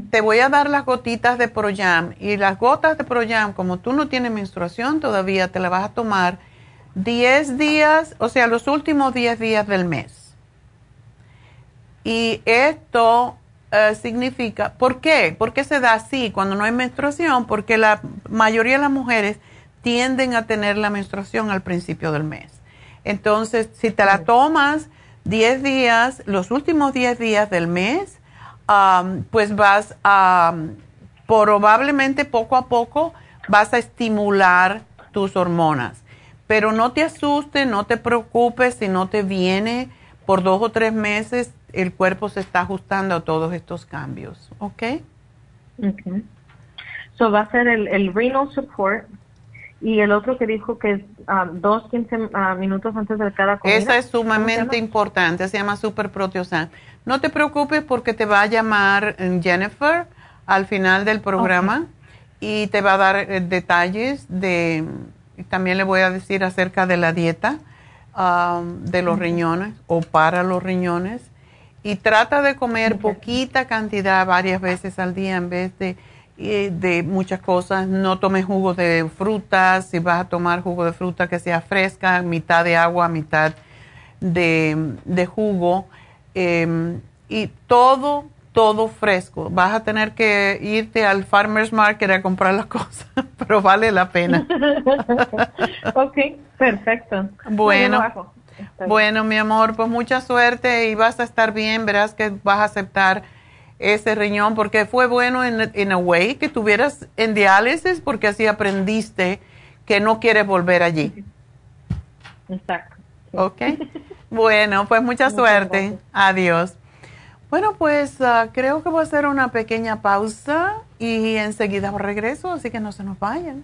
te voy a dar las gotitas de Proyam. Y las gotas de Proyam, como tú no tienes menstruación todavía, te las vas a tomar 10 días, o sea, los últimos 10 días del mes. Y esto eh, significa, ¿por qué? ¿Por qué se da así cuando no hay menstruación? Porque la mayoría de las mujeres tienden a tener la menstruación al principio del mes. Entonces, si te la tomas 10 días, los últimos 10 días del mes, pues vas a, probablemente poco a poco, vas a estimular tus hormonas. Pero no te asustes, no te preocupes si no te viene por dos o tres meses, el cuerpo se está ajustando a todos estos cambios, ¿ok? So va a ser el renal support y el otro que dijo que es dos, quince minutos antes de cada comida. Esa es sumamente importante, se llama Super Proteosan. No te preocupes porque te va a llamar eh, Jennifer al final del programa y te va a dar eh, detalles de, también le voy a decir acerca de la dieta um, de los riñones o para los riñones. Y trata de comer poquita cantidad varias veces al día en vez de, de muchas cosas. No tomes jugo de frutas. Si vas a tomar jugo de fruta que sea fresca, mitad de agua, mitad de, de jugo Em, y todo, todo fresco. Vas a tener que irte al farmer's market a comprar las cosas, pero vale la pena. ok, perfecto. Bueno, Bueno, mi amor, pues mucha suerte y vas a estar bien, verás que vas a aceptar ese riñón porque fue bueno en, en a way que tuvieras en diálisis porque así aprendiste que no quieres volver allí. Exacto. Ok. bueno, pues mucha suerte. Adiós. Bueno, pues ah, creo que voy a hacer una pequeña pausa y enseguida regreso, así que no se nos vayan.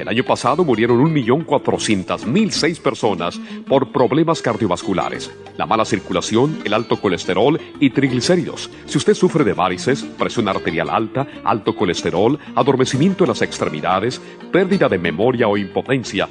El año pasado murieron 1.400.006 personas por problemas cardiovasculares, la mala circulación, el alto colesterol y triglicéridos. Si usted sufre de varices, presión arterial alta, alto colesterol, adormecimiento en las extremidades, pérdida de memoria o impotencia,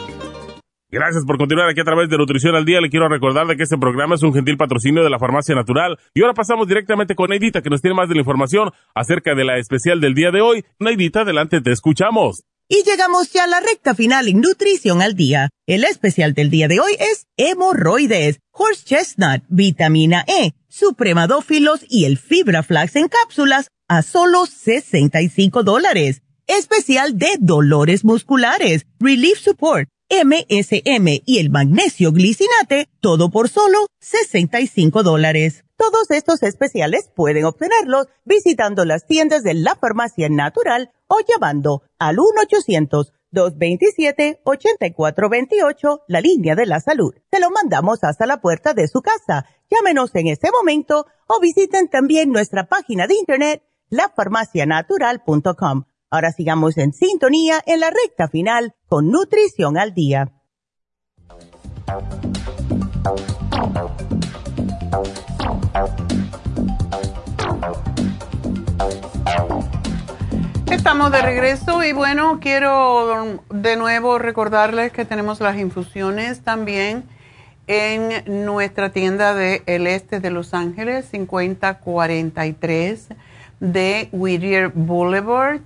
Gracias por continuar aquí a través de Nutrición al Día. Le quiero recordar de que este programa es un gentil patrocinio de la Farmacia Natural. Y ahora pasamos directamente con Neidita, que nos tiene más de la información acerca de la especial del día de hoy. Neidita, adelante, te escuchamos. Y llegamos ya a la recta final en Nutrición al Día. El especial del día de hoy es hemorroides, horse chestnut, vitamina E, supremadófilos y el fibra flax en cápsulas a solo 65 dólares. Especial de dolores musculares, relief support MSM y el magnesio glicinate, todo por solo 65 dólares. Todos estos especiales pueden obtenerlos visitando las tiendas de la farmacia natural o llamando al 1-800-227-8428, la línea de la salud. Se lo mandamos hasta la puerta de su casa. Llámenos en este momento o visiten también nuestra página de internet, lafarmacianatural.com Ahora sigamos en sintonía en la recta final con Nutrición al Día. Estamos de regreso y bueno, quiero de nuevo recordarles que tenemos las infusiones también en nuestra tienda de el este de Los Ángeles, 5043 de Whittier Boulevard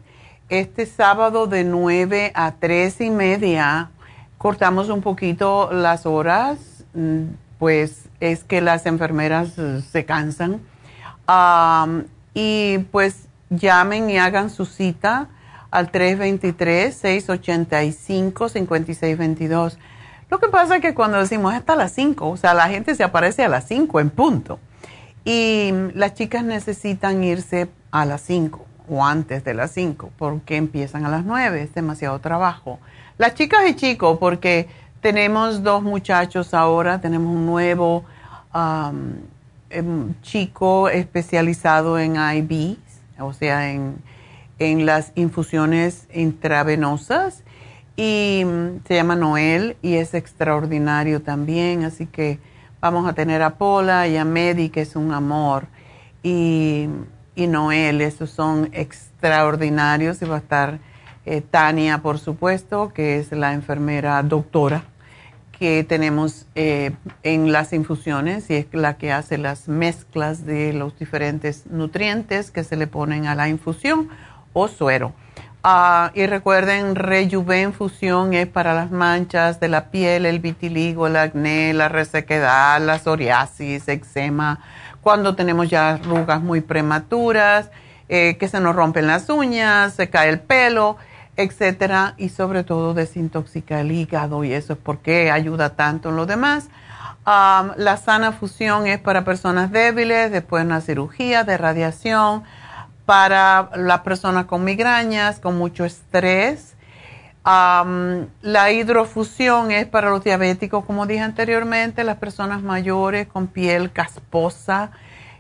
este sábado de 9 a 3 y media cortamos un poquito las horas, mm, pues es que las enfermeras eh, se cansan. y pues llamen y hagan su cita al 323-685-5622. Lo que pasa es que cuando decimos hasta las 5, o sea, la gente se aparece a las 5 en punto. Y las chicas necesitan irse a las 5 o antes de las 5, porque empiezan a las 9, es demasiado trabajo. Las chicas y chicos, porque tenemos dos muchachos ahora, tenemos un nuevo em, chico especializado en IV, o sea, en, en las infusiones intravenosas, y mm, se llama Noel y es extraordinario también, así que vamos a tener a Paula y a Medi, que es un amor. Y y Noel, esos son extraordinarios y va a estar eh, Tania, por supuesto, que es la enfermera doctora que tenemos eh, en las infusiones y es la que hace las mezclas de los diferentes nutrientes que se le ponen a la infusión o suero. Ah, y recuerden, Rejuven Fusión es para las manchas de la piel, el vitiligo, el acné, la resequedad, la psoriasis, eczema, cuando tenemos ya arrugas muy prematuras, eh, que se nos rompen las uñas, se cae el pelo, etcétera, y sobre todo desintoxica el hígado y eso es porque ayuda tanto en lo demás. la sana fusión es para personas débiles después de una cirugía de radiación para las personas con migrañas, con mucho estrés. La hidrofusión es para los diabéticos, como dije anteriormente, las personas mayores con piel casposa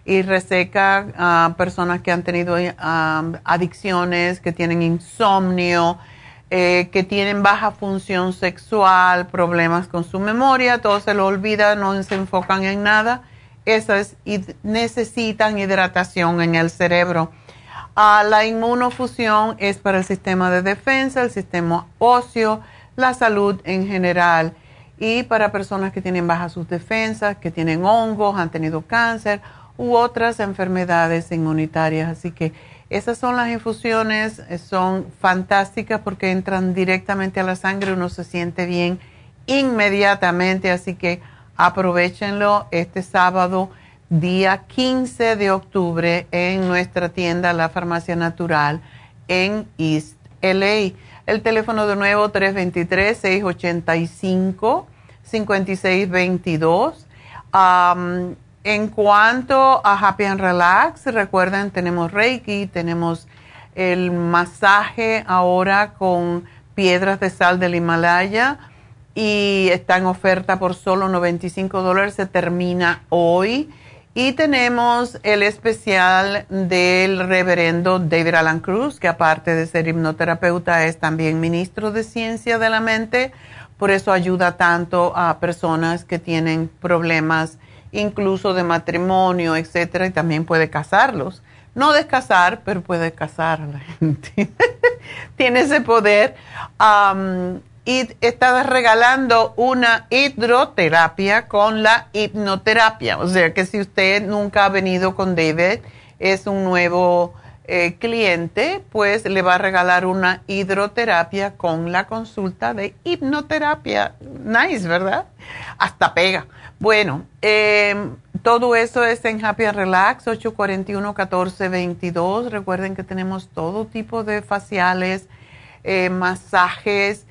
y reseca, uh, personas que han tenido adicciones, que tienen insomnio, eh, que tienen baja función sexual, problemas con su memoria, todo se lo olvida, no se enfocan en nada. Esas necesitan hidratación en el cerebro. Ah, la inmunofusión es para el sistema de defensa, el sistema óseo, la salud en general. Y para personas que tienen bajas sus defensas, que tienen hongos, han tenido cáncer u otras enfermedades inmunitarias. Así que esas son las infusiones, eh, son fantásticas porque entran directamente a la sangre, uno se siente bien inmediatamente, así que aprovechenlo este sábado, día 15 de octubre, en nuestra tienda La Farmacia Natural en East LA. El teléfono de nuevo 323-685-5622. En cuanto a Happy and Relax, recuerden, tenemos Reiki, tenemos el masaje ahora con piedras de sal del Himalaya y está en oferta por solo 95 dólares, se termina hoy. Y tenemos el especial del reverendo David Alan Cruz, que aparte de ser hipnoterapeuta es también ministro de ciencia de la mente, por eso ayuda tanto a personas que tienen problemas incluso de matrimonio, etcétera, y también puede casarlos. No descasar, pero puede casar a la gente. Tiene ese poder. Y está regalando una hidroterapia con la hipnoterapia. O sea que si usted nunca ha venido con David, es un nuevo eh, cliente, pues le va a regalar una hidroterapia con la consulta de hipnoterapia. Nice, ¿verdad? Hasta pega. Bueno, em, todo eso es en Happy Relax, 841-1422. Recuerden que tenemos todo tipo de faciales, eh, masajes.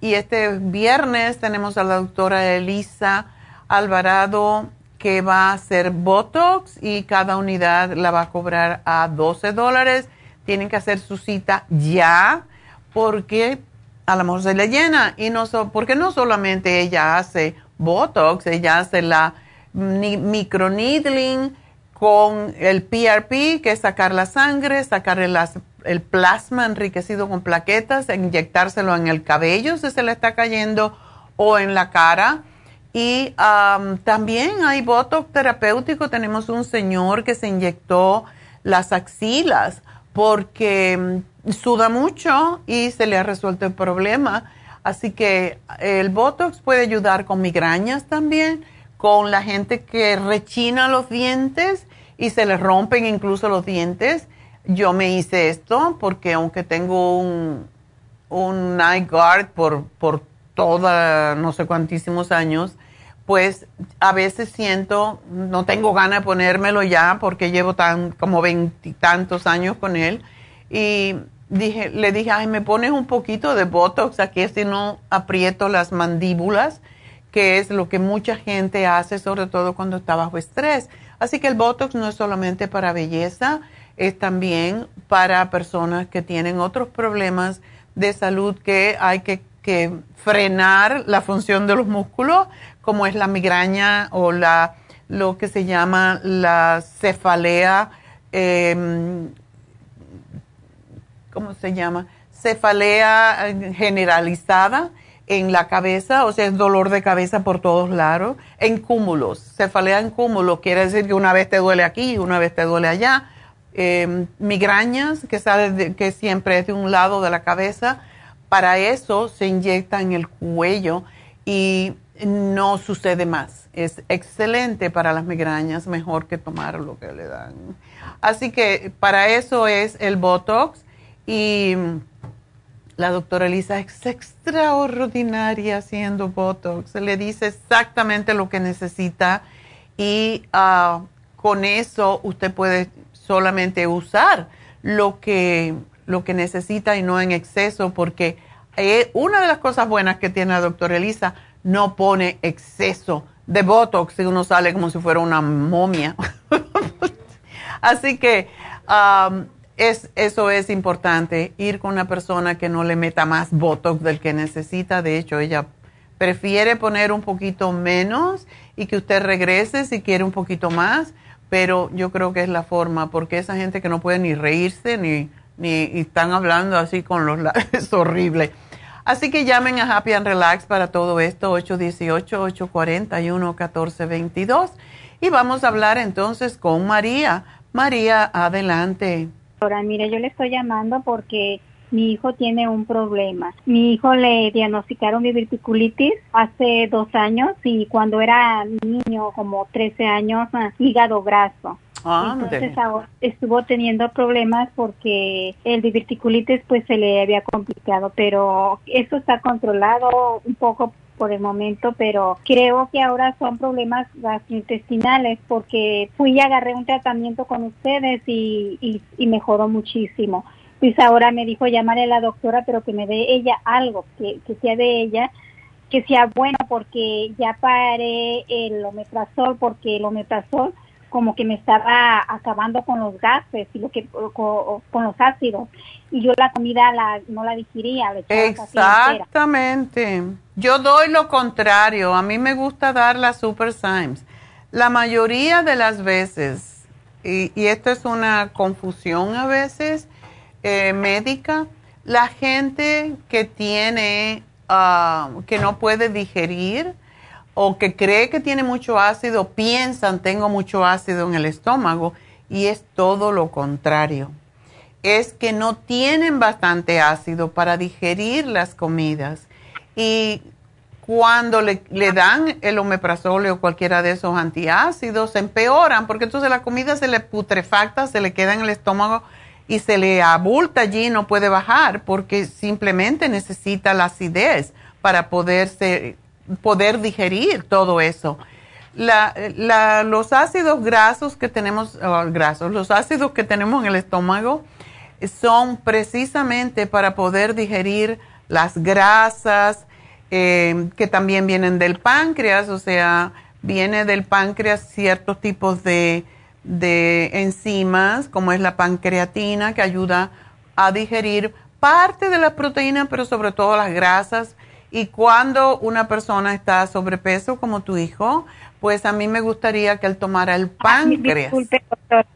Y este viernes tenemos a la doctora Elisa Alvarado que va a hacer Botox y cada unidad la va a cobrar a 12 dólares. Tienen que hacer su cita ya porque a la mejor se le llena y no porque no solamente ella hace Botox, ella hace la microneedling con el PRP, que es sacar la sangre, sacar el, plasma enriquecido con plaquetas, inyectárselo en el cabello si se le está cayendo o en la cara. Y también hay Botox terapéutico. Tenemos un señor que se inyectó las axilas porque mm, suda mucho y se le ha resuelto el problema Así que el Botox puede ayudar con migrañas también, con la gente que rechina los dientes y se les rompen incluso los dientes. Yo me hice esto porque aunque tengo un, un night guard por, por toda, no sé cuantísimos años, pues a veces siento, no tengo ganas de ponérmelo ya porque llevo tan como veintitantos años con él. Y dije, le dije, ay, me pones un poquito de Botox aquí, si no aprieto las mandíbulas, que es lo que mucha gente hace, sobre todo cuando está bajo estrés. Así que el Botox no es solamente para belleza, es también para personas que tienen otros problemas de salud que hay que, frenar la función de los músculos, como es la migraña o la, lo que se llama la cefalea. Eh, ¿cómo se llama? Cefalea eh, generalizada en la cabeza, o sea, es dolor de cabeza por todos lados, en cúmulos. Cefalea en cúmulo quiere decir que una vez te duele aquí una vez te duele allá. Em, migrañas, que, sale que siempre es de un lado de la cabeza, para eso se inyecta en el cuello y no sucede más. Es excelente para las migrañas, mejor que tomar lo que le dan. Así que para eso es el Botox y la doctora Elisa es extraordinaria haciendo Botox. Le dice exactamente lo que necesita y ah, con eso usted puede solamente usar lo que, lo que necesita y no en exceso porque eh, una de las cosas buenas que tiene la doctora Elisa no pone exceso de Botox y uno sale como si fuera una momia. Así que es, eso es importante, ir con una persona que no le meta más botox del que necesita. De hecho, ella prefiere poner un poquito menos y que usted regrese si quiere un poquito más, pero yo creo que es la forma, porque esa gente que no puede ni reírse ni, ni están hablando así con los es horrible. Así que llamen a Happy and Relax para todo esto, 818-841-1422. Y vamos a hablar entonces con María. María, adelante. Ahora, mire, yo le estoy llamando porque mi hijo tiene un problema. Mi hijo le diagnosticaron diverticulitis hace dos años y cuando era niño, como 13 años, ah, hígado graso. Ah, Entonces ahora estuvo teniendo problemas porque el diverticulitis pues se le había complicado, pero eso está controlado un poco por el momento, pero creo que ahora son problemas gastrointestinales porque fui y agarré un tratamiento con ustedes y, y, y mejoró muchísimo pues ahora me dijo llamarle a la doctora, pero que me dé ella algo, que, que sea de ella, que sea bueno, porque ya paré el omeprazol, porque el omeprazol como que me estaba acabando con los gases y lo que con, los ácidos y yo la comida la, no la digería. Exactamente. Yo doy lo contrario. A mí me gusta dar la Super Symes. La mayoría de las veces, y, y esto es una confusión a veces, eh, médica, la gente que tiene, ah, que no puede digerir o que cree que tiene mucho ácido, piensan tengo mucho ácido en el estómago y es todo lo contrario. Es que no tienen bastante ácido para digerir las comidas y cuando le, le, dan el omeprazole o cualquiera de esos antiácidos, se empeoran porque entonces la comida se le putrefacta, se le queda en el estómago y se le abulta allí, no puede bajar porque simplemente necesita la acidez para poderse, poder digerir todo eso. los ácidos grasos que tenemos, oh, grasos, los ácidos que tenemos en el estómago son precisamente para poder digerir las grasas eh, que también vienen del páncreas, o sea, viene del páncreas ciertos tipos de de enzimas, como es la pancreatina, que ayuda a digerir parte de las proteínas, pero sobre todo las grasas. Y cuando una persona está sobrepeso, como tu hijo, pues a mí me gustaría que él tomara el ah, páncreas. disculpe, doctor.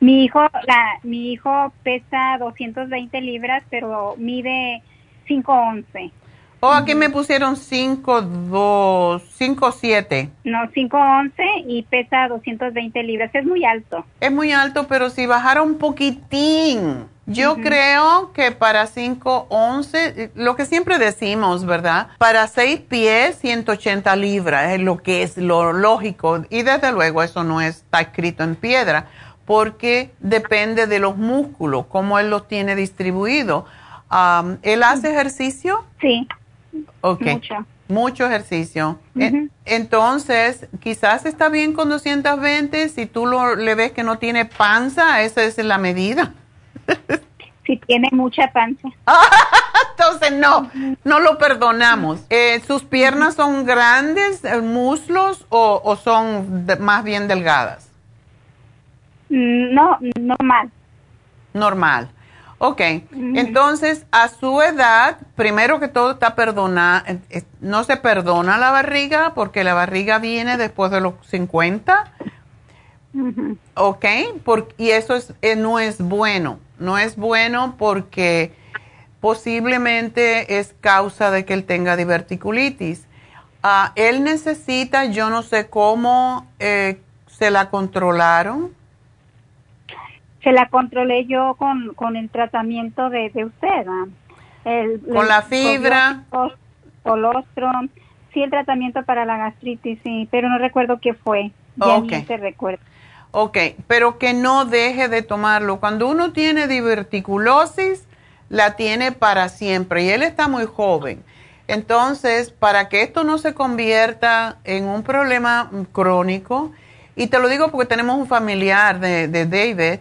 Mi hijo, la, mi hijo pesa 220 libras, pero mide 5'11". Oh, aquí me pusieron 5, 2, 5, 7. No, 5, 11 y pesa 220 libras. Es muy alto. Es muy alto, pero si bajara un poquitín. Yo creo que para 5, 11, lo que siempre decimos, ¿verdad? Para 6 pies, 180 libras es lo que es lo lógico. Y desde luego eso no está escrito en piedra, porque depende de los músculos, cómo él los tiene distribuidos. Um, ¿Él hace ejercicio? Sí. Ok. Mucho. ejercicio. E, entonces, quizás está bien con 220. Si tú lo, le ves que no tiene panza, esa es la medida. si tiene mucha panza. Entonces, no, no lo perdonamos. Eh, ¿Sus piernas son grandes, eh, muslos, o, o son más bien delgadas? Mm, no, normal. Normal. Ok, entonces a su edad, primero que todo está perdonada, eh, no se perdona la barriga porque la barriga viene después de los 50. Ok, y eso es, eh, no es bueno, no es bueno porque posiblemente es causa de que él tenga diverticulitis. Ah, él necesita, yo no sé cómo eh, se la controlaron se la controlé yo con, con el tratamiento de, de usted. El, con la fibra. Colostrum. Sí, el tratamiento para la gastritis, sí, pero no recuerdo qué fue. Ya okay. se recuerda. Ok, pero que no deje de tomarlo. Cuando uno tiene diverticulosis, la tiene para siempre y él está muy joven. Entonces, para que esto no se convierta en un problema crónico, y te lo digo porque tenemos un familiar de, de David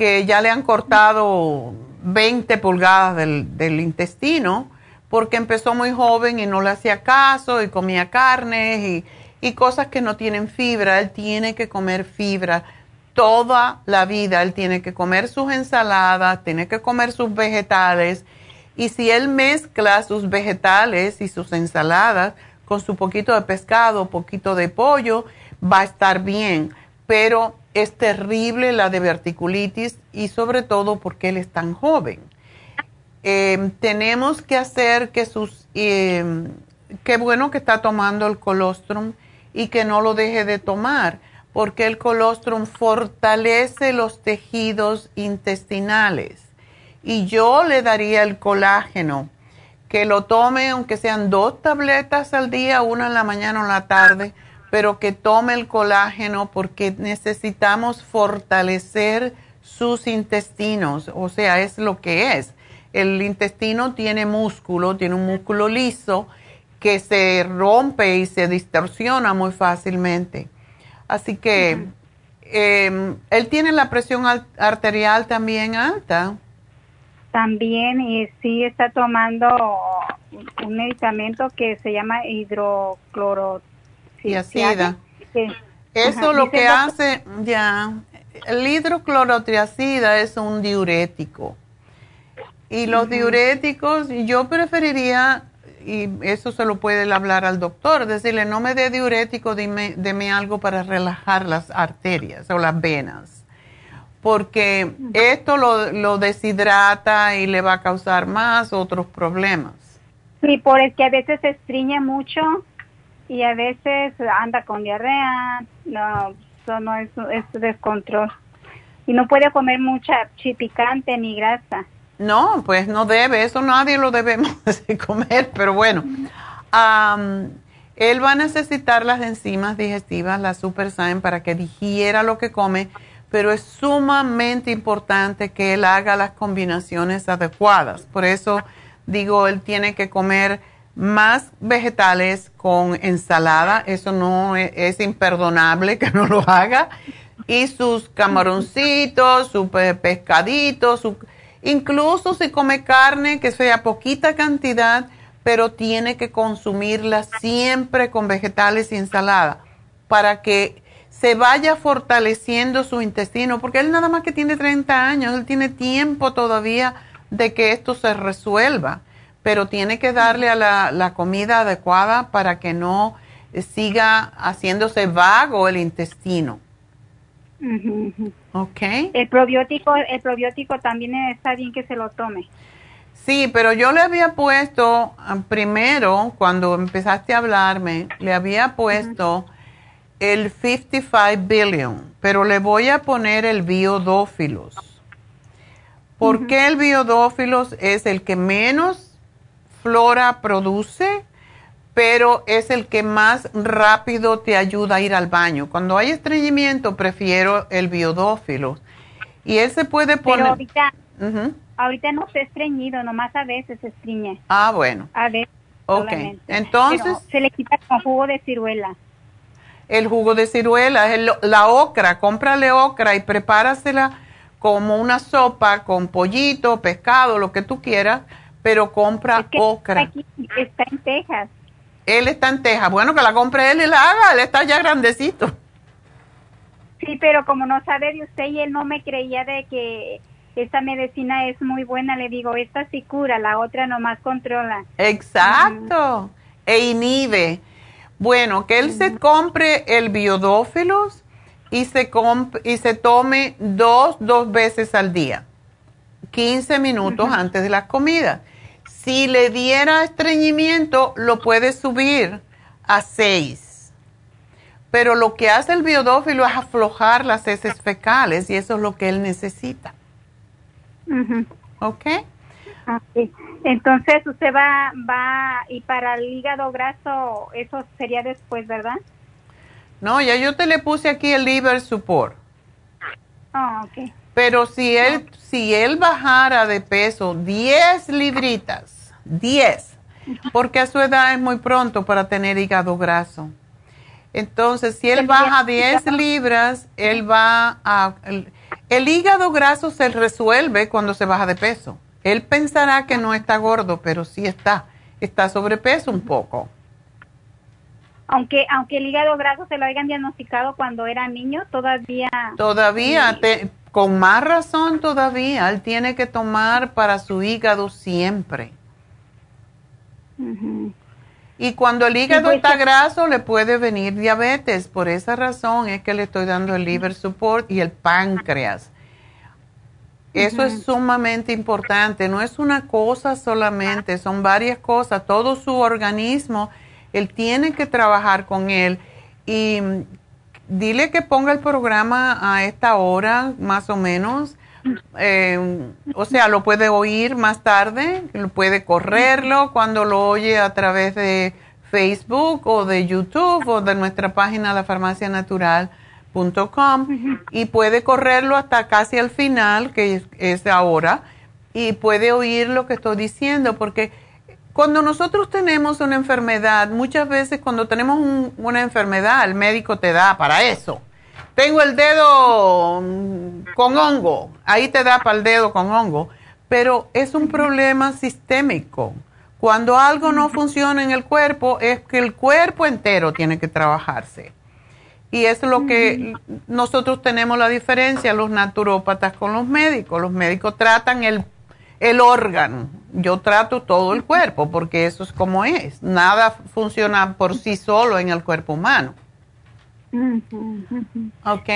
que ya le han cortado 20 pulgadas del, intestino porque empezó muy joven y no le hacía caso y comía carnes y, cosas que no tienen fibra. Él tiene que comer fibra. toda la vida. Él tiene que comer sus ensaladas, tiene que comer sus vegetales. Y si él mezcla sus vegetales y sus ensaladas con su poquito de pescado, poquito de pollo, va a estar bien. Pero es terrible la diverticulitis y sobre todo porque él es tan joven. Em, tenemos que hacer que sus... Eh, qué bueno que está tomando el colostrum y que no lo deje de tomar, porque el colostrum fortalece los tejidos intestinales. Y yo le daría el colágeno, que lo tome aunque sean dos tabletas al día, una en la mañana o en la tarde, pero que tome el colágeno porque necesitamos fortalecer sus intestinos, o sea, es lo que es. El intestino tiene músculo, tiene un músculo liso que se rompe y se distorsiona muy fácilmente. Así que em, él tiene la presión arterial también alta. También, y sí está tomando un medicamento que se llama hidroclorotiazida. Eso lo que hace, ya, el hidroclorotiazida es un diurético. Y los diuréticos, yo preferiría y eso se lo puede hablar al doctor, decirle, no me dé diurético, dime, deme algo para relajar las arterias o las venas, porque esto lo, lo deshidrata y le va a causar más otros problemas. Sí, por es que a veces se estriñe mucho y a veces anda con diarrea, no, eso no es, es descontrol. Y no puede comer mucha picante ni grasa. No, pues no debe, eso nadie lo debemos comer, pero bueno. él va a necesitar las enzimas digestivas, la SuperSign, para que digiera lo que come, pero es sumamente importante que él haga las combinaciones adecuadas. Por eso digo, él tiene que comer más vegetales con ensalada, eso no es, es imperdonable que no lo haga, y sus camaroncitos, su pescadito, su Incluso si come carne, que sea poquita cantidad, pero tiene que consumirla siempre con vegetales y ensalada para que se vaya fortaleciendo su intestino, porque él nada más que tiene 30 años, él tiene tiempo todavía de que esto se resuelva, pero tiene que darle a la, la comida adecuada para que no siga haciéndose vago el intestino. Okay. El probiótico, el probiótico también está bien que se lo tome. Sí, pero yo le había puesto ah, primero, cuando empezaste a hablarme, le había puesto el 55 billion, pero le voy a poner el biodófilos. ¿Por qué el biodófilos es el que menos flora produce? pero es el que más rápido te ayuda a ir al baño. Cuando hay estreñimiento, prefiero el biodófilo. Y él se puede poner... Pero ahorita, ahorita no se estreñido, nomás a veces se estreñe. Ah, bueno. A veces. Ok, entonces... se le quita con jugo de ciruela. El jugo de ciruela, la ocra, cómprale ocra y prepárasela como una sopa con pollito, pescado, lo que tú quieras, pero compra ocra. Está, aquí, está en Texas. Él está en Texas. Bueno, que la compre él y la haga. Él está ya grandecito. Sí, pero como no sabe de usted y él no me creía de que esta medicina es muy buena, le digo, esta sí cura, la otra nomás controla. Exacto. E inhibe. Bueno, que él se compre el biodófilos y se, y se tome dos, dos veces al día. 15 minutos antes de las comidas. Si le diera estreñimiento, lo puede subir a 6. Pero lo que hace el biodófilo es aflojar las heces fecales y eso es lo que él necesita. ¿Ok? Entonces usted va, va, y para el hígado graso, eso sería después, ¿verdad? No, ya yo te le puse aquí el liver support. Oh, ok. Pero si él, si él bajara de peso 10 libritas, 10, porque a su edad es muy pronto para tener hígado graso. Entonces, si él baja 10 libras, él va a... El, hígado graso se resuelve cuando se baja de peso. Él pensará que no está gordo, pero sí está. Está sobrepeso un poco. aunque aunque el hígado graso se lo hayan diagnosticado cuando era niño, todavía Todavía, te- con más razón todavía, él tiene que tomar para su hígado siempre. Y cuando el hígado pues, está graso, le puede venir diabetes. Por esa razón es que le estoy dando el liver support y el páncreas. Eso es sumamente importante. No es una cosa solamente, son varias cosas. Todo su organismo, él tiene que trabajar con él. Y dile que ponga el programa a esta hora, más o menos. Eh, o sea, lo puede oír más tarde, puede correrlo cuando lo oye a través de Facebook o de YouTube o de nuestra página lafarmacianatural.com y puede correrlo hasta casi al final, que es, es ahora, y puede oír lo que estoy diciendo, porque cuando nosotros tenemos una enfermedad, muchas veces cuando tenemos un- una enfermedad, el médico te da para eso. Tengo el dedo mm, con hongo, ahí te da para el dedo con hongo, pero es un problema sistémico. Cuando algo no funciona en el cuerpo, es que el cuerpo entero tiene que trabajarse. Y es lo que nosotros tenemos la diferencia, los naturópatas con los médicos. Los médicos tratan el, el órgano, yo trato todo el cuerpo, porque eso es como es. Nada funciona por sí solo en el cuerpo humano. ¿Ok?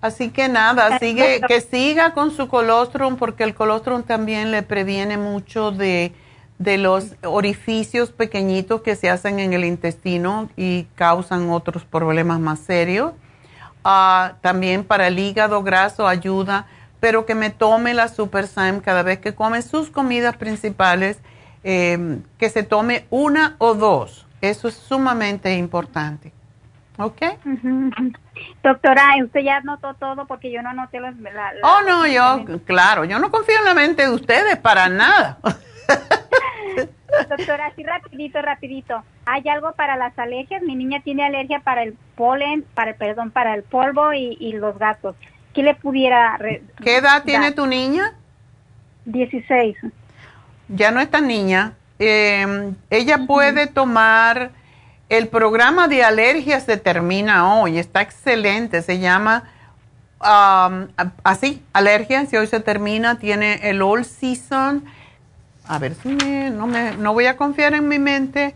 Así que nada, sigue, que siga con su colostrum porque el colostrum también le previene mucho de, de los orificios pequeñitos que se hacen en el intestino y causan otros problemas más serios. Ah, también para el hígado graso ayuda, pero que me tome la Super Syme cada vez que come sus comidas principales, eh, que se tome una o dos. Eso es sumamente importante. ¿Ok? Ujú, ujú. Doctora, ¿usted ya anotó todo? Porque yo no anoté los... la- la- Oh, no, yo, claro, yo no confío en la mente de ustedes para nada. Doctora, así rapidito, rapidito. ¿Hay algo para las alergias? Mi niña tiene alergia para el polen, para perdón, para el polvo y, y los gatos. ¿Qué le pudiera... ¿Qué edad tiene tu niña? 16. Ya no es tan niña. Eh, ella puede tomar, el programa de alergias se termina hoy, está excelente, se llama um, así, alergias, y hoy se termina, tiene el All Season, a ver si me, no, me, no voy a confiar en mi mente.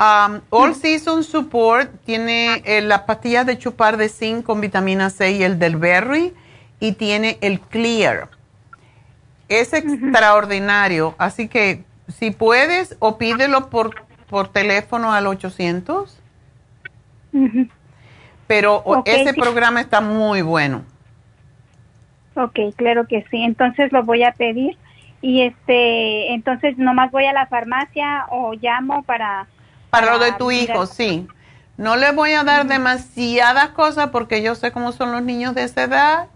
Um, All Season Support tiene eh, las pastillas de chupar de zinc con vitamina C y el del berry, y tiene el Clear. Es extraordinario, así que si puedes o pídelo por, por teléfono al 800, Ujú. pero ese sí. programa está muy bueno. Ok, claro que sí. Entonces lo voy a pedir. Y este, entonces nomás voy a la farmacia o llamo para... Para lo de tu mirar- hijo, sí. No le voy a dar demasiadas cosas porque yo sé cómo son los niños de esa edad.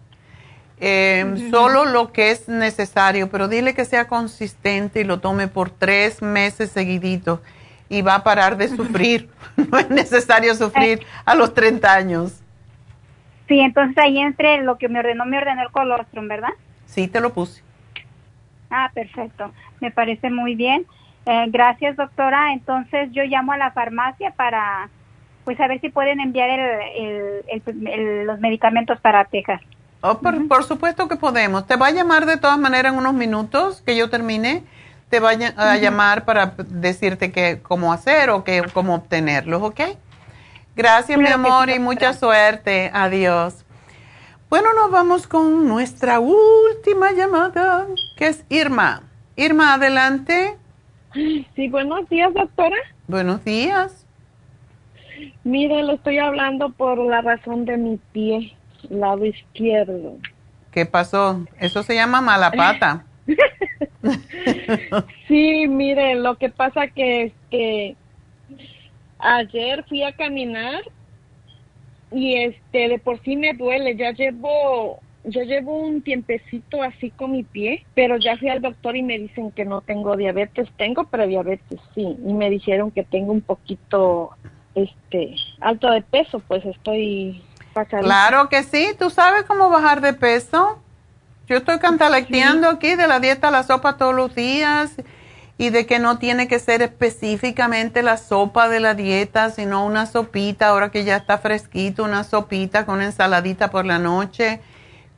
Eh, Solo lo que es necesario, pero dile que sea consistente y lo tome por tres meses seguiditos y va a parar de sufrir. no es necesario sufrir a los 30 años. Sí, entonces ahí entre lo que me ordenó, me ordenó el colostrum, ¿verdad? Sí, te lo puse. Ah, perfecto. Me parece muy bien. Eh, gracias, doctora. Entonces yo llamo a la farmacia para, pues, a ver si pueden enviar el, el- el- el- los medicamentos para Texas. Oh, por, por supuesto que podemos. Te va a llamar de todas maneras en unos minutos que yo termine. Te va a ll- a llamar para decirte que, cómo hacer o que, cómo obtenerlos, ¿ok? Gracias, mi amor, sí, y mucha suerte. Adiós. Bueno, nos vamos con nuestra última llamada, que es Irma. Irma, adelante. Sí, buenos días, doctora. Buenos días. Mire, le estoy hablando por la razón de mi pie, lado izquierdo. ¿Qué pasó? Eso se llama mala pata. Sí, mire, lo que pasa que es que ayer fui a caminar y este de por sí me duele, ya llevo ya llevo un tiempecito así con mi pie, pero ya fui al doctor y me dicen que no tengo diabetes, tengo prediabetes, sí, y me dijeron que tengo un poquito este alto de peso, pues estoy pasadita. Claro que sí. ¿Tú sabes cómo bajar de peso? Yo estoy cantalecteando aquí de la dieta a la sopa todos los días y de que no tiene que ser específicamente la sopa de la dieta, sino una sopita, ahora que ya está fresquito, una sopita con ensaladita por la noche.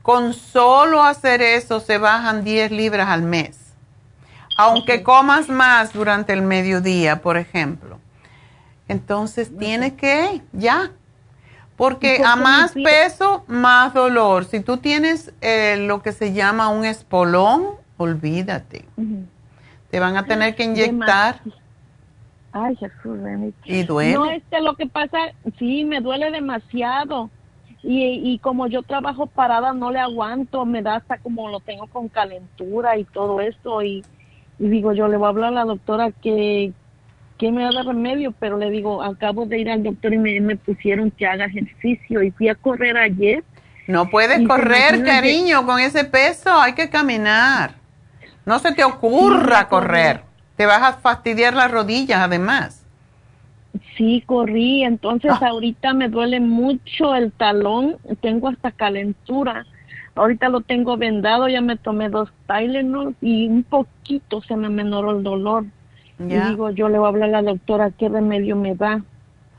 Con solo hacer eso se bajan 10 libras al mes. Aunque comas más durante el mediodía, por ejemplo. Entonces tiene que, ya. Porque a más peso, más dolor. Si tú tienes eh, lo que se llama un espolón, olvídate. Te van a tener que inyectar. Ay, Jesús, ¿Y duele? No, este, lo que pasa, sí, me duele demasiado. Y, y como yo trabajo parada, no le aguanto, me da hasta como lo tengo con calentura y todo eso. Y, y digo, yo le voy a hablar a la doctora que, que me da remedio, pero le digo, acabo de ir al doctor y me, me pusieron que haga ejercicio y fui a correr ayer. No puedes correr, cariño, con ese peso, hay que caminar. No se te ocurra correr. Te vas a fastidiar las rodillas además. Sí, corrí, entonces ah. ahorita me duele mucho el talón, tengo hasta calentura. Ahorita lo tengo vendado, ya me tomé dos Tylenol y un poquito se me menoró el dolor. Y digo, yo le voy a hablar a la doctora qué remedio me da,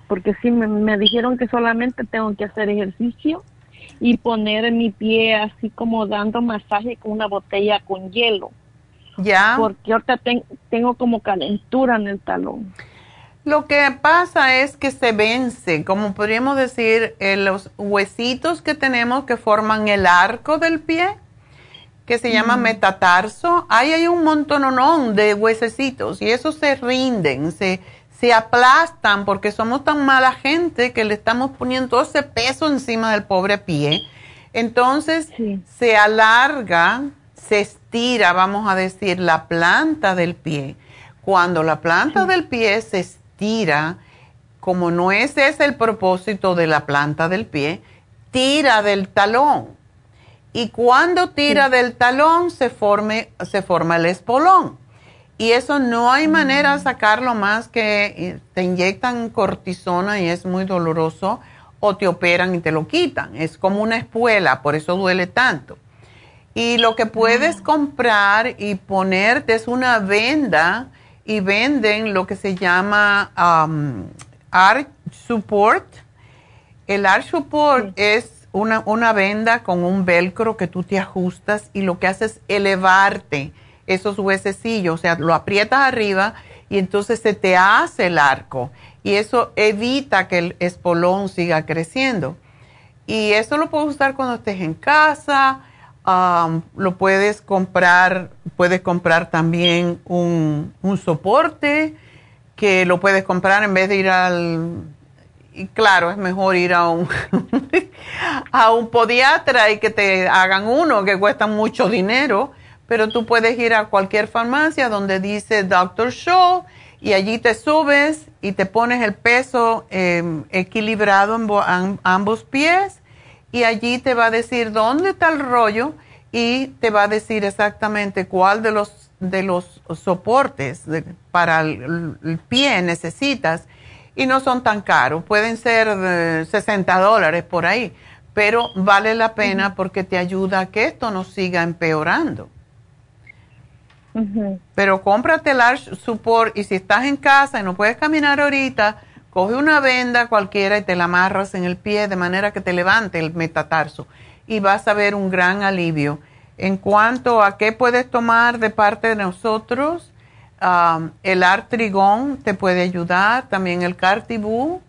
porque sí me, me dijeron que solamente tengo que hacer ejercicio y poner mi pie así como dando masaje con una botella con hielo. Ya. Porque ahorita tengo como calentura en el talón. Lo que pasa es que se vence, como podríamos decir, eh, los huesitos que tenemos que forman el arco del pie, que se llama metatarso. Ahí hay un montononón de huesecitos y esos se rinden, se, se aplastan porque somos tan mala gente que le estamos poniendo todo ese peso encima del pobre pie. Entonces se alarga se estira, vamos a decir, la planta del pie. Cuando la planta del pie se estira, como no ese es el propósito de la planta del pie, tira del talón. Y cuando tira del talón se, forme, se forma el espolón. Y eso no hay manera de sacarlo más que eh, te inyectan cortisona y es muy doloroso o te operan y te lo quitan. Es como una espuela, por eso duele tanto. Y lo que puedes comprar y ponerte es una venda y venden lo que se llama um, Art Support. El Art Support es una, una venda con un velcro que tú te ajustas y lo que hace es elevarte esos huesecillos, o sea, lo aprietas arriba y entonces se te hace el arco y eso evita que el espolón siga creciendo. Y eso lo puedes usar cuando estés en casa, lo puedes comprar, puedes comprar también un, soporte que lo puedes comprar en vez de ir al... Y claro, es mejor ir a un, a un podiatra y que te hagan uno que cuesta mucho dinero, pero tú puedes ir a cualquier farmacia donde dice Dr. Show y allí te subes y te pones el peso em, equilibrado en ambos pies y allí te va a decir dónde está el rollo y te va a decir exactamente cuál de los, de los soportes para el, pie necesitas. Y no son tan caros, pueden ser 60 dólares por ahí, pero vale la pena porque te ayuda a que esto no siga empeorando. Pero cómprate el Arch Support y si estás en casa y no puedes caminar ahorita, coge una venda cualquiera y te la amarras en el pie de manera que te levante el metatarso y vas a ver un gran alivio. En cuanto a qué puedes tomar de parte de nosotros, um, el artrigón te puede ayudar, también el cartibú,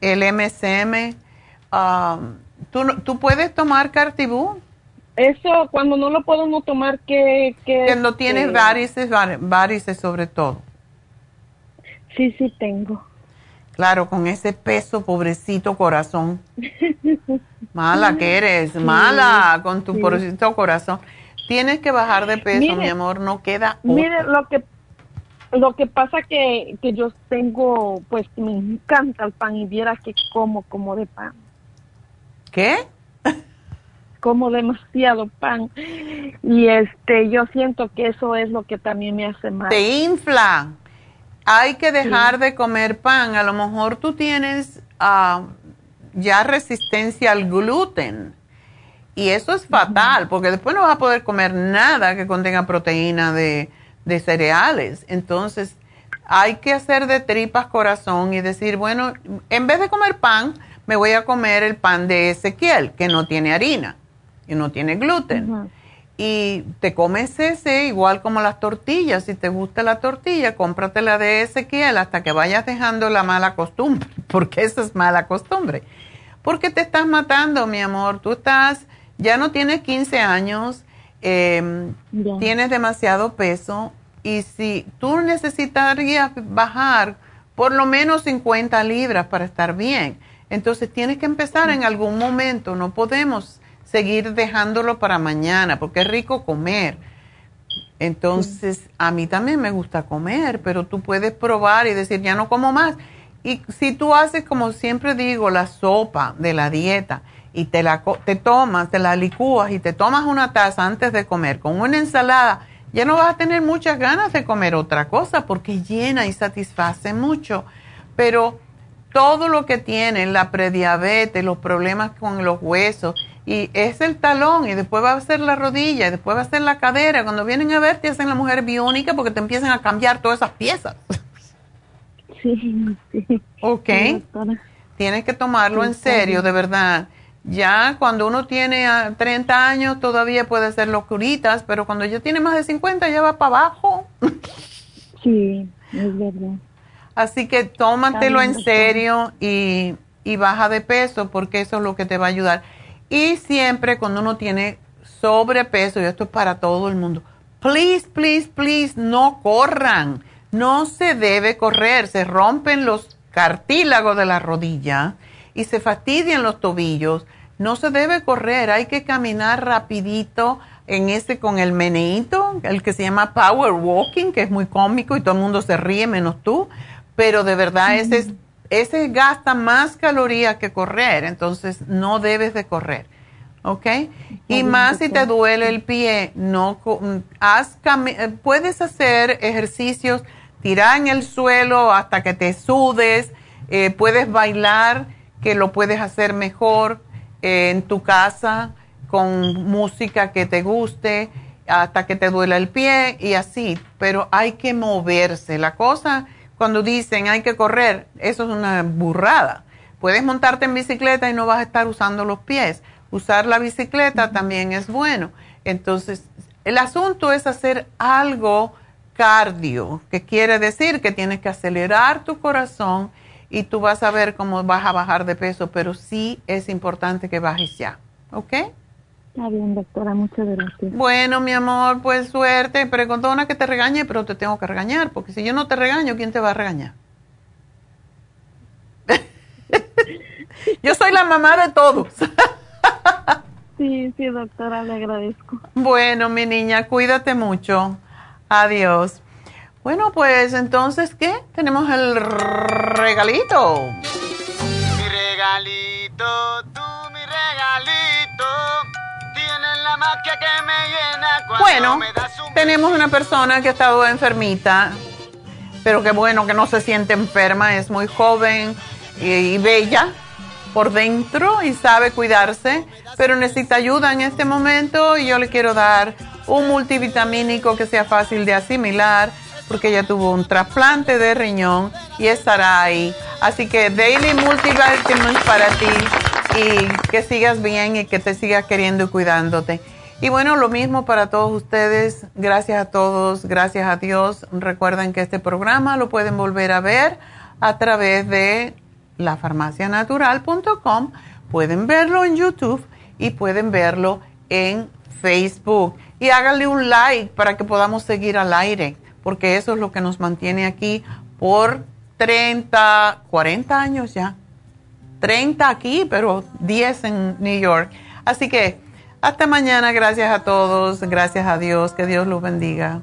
el MSM. Um, ¿tú, puedes tomar cartibú? Eso, cuando no lo puedo no tomar, ¿qué? Que Cuando tienes varices, varices sobre todo. Sí, sí tengo. Claro, con ese peso, pobrecito corazón. Mala que eres, mala con tu pobrecito corazón. Tienes que bajar de peso, mi amor, no queda. Mire, lo que lo que pasa que, que yo tengo, pues me encanta el pan y viera que como, como de pan. ¿Qué? Como demasiado pan. Y este, yo siento que eso es lo que también me hace mal. Te infla hay que dejar de comer pan. A lo mejor tú tienes ah, ya resistencia al gluten. Y eso es fatal, porque después no vas a poder comer nada que contenga proteína de, de cereales. Entonces, hay que hacer de tripas corazón y decir, bueno, en vez de comer pan, me voy a comer el pan de Ezequiel, que no tiene harina y no tiene gluten. Y te comes ese igual como las tortillas. Si te gusta la tortilla, cómprate la de Ezequiel hasta que vayas dejando la mala costumbre, porque esa es mala costumbre. Porque te estás matando, mi amor. Tú estás, ya no tienes 15 años, em, tienes demasiado peso y si tú necesitarías bajar por lo menos 50 libras para estar bien, entonces tienes que empezar en algún momento. No podemos seguir dejándolo para mañana porque es rico comer. Entonces, a mí también me gusta comer, pero tú puedes probar y decir, ya no como más. Y si tú haces, como siempre digo, la sopa de la dieta y te la te tomas, te la licúas y te tomas una taza antes de comer con una ensalada, ya no vas a tener muchas ganas de comer otra cosa porque llena y satisface mucho. Pero todo lo que tiene, la prediabetes, los problemas con los huesos, y es el talón, y después va a ser la rodilla, y después va a ser la cadera. Cuando vienen a ver, te hacen la mujer biónica porque te empiezan a cambiar todas esas piezas. Sí, sí. Ok. Tienes que tomarlo en serio, de verdad. Ya cuando uno tiene 30 años todavía puede hacer locuritas, pero cuando ya tiene más de 50 ya va para abajo. Sí, es verdad. Así que tómatelo en serio y, y baja de peso porque eso es lo que te va a ayudar. Y siempre cuando uno tiene sobrepeso, y esto es para todo el mundo, please, please, please, no corran. No se debe correr, se rompen los cartílagos de la rodilla y se fastidian los tobillos. No se debe correr, hay que caminar rapidito en ese con el meneito, el que se llama power walking, que es muy cómico y todo el mundo se ríe menos tú, pero de verdad ese, ese gasta más calorías que correr, entonces no debes de correr. ¿ok? Y más si te duele el pie, no haz puedes hacer ejercicios, tirar en el suelo hasta que te sudes, eh, puedes bailar, que lo puedes hacer mejor eh, en tu casa con música que te guste hasta que te duela el pie y así, pero hay que moverse. La cosa cuando dicen hay que correr, eso es una burrada. Puedes montarte en bicicleta y no vas a estar usando los pies. Usar la bicicleta también es bueno. Entonces, el asunto es hacer algo cardio, que quiere decir que tienes que acelerar tu corazón y tú vas a ver cómo vas a bajar de peso, pero sí es importante que bajes ya. ¿Ok? Está bien, doctora, muchas gracias. Bueno, mi amor, pues suerte. Pregúntame que te regañe, pero te tengo que regañar, porque si yo no te regaño, ¿quién te va a regañar? yo soy la mamá de todos. sí, sí, doctora, le agradezco. Bueno, mi niña, cuídate mucho. Adiós. Bueno, pues entonces, ¿qué? Tenemos el regalito. Mi regalito, tú mi regalito bueno, tenemos una persona que ha estado enfermita, pero qué bueno que no se siente enferma, es muy joven y, bella por dentro y sabe cuidarse, pero necesita ayuda en este momento y yo le quiero dar un multivitamínico que sea fácil de asimilar porque ella tuvo un trasplante de riñón y estará ahí. Así que Daily Multivitamins para ti y que sigas bien y que te sigas queriendo y cuidándote. Y bueno, lo mismo para todos ustedes. Gracias a todos, gracias a Dios. Recuerden que este programa lo pueden volver a ver a través de lafarmacianatural.com. Pueden verlo en YouTube y pueden verlo en Facebook. Y háganle un like para que podamos seguir al aire, porque eso es lo que nos mantiene aquí por 30, 40 años ya. 30 aquí, pero 10 en New York. Así que hasta mañana, gracias a todos, gracias a Dios, que Dios los bendiga.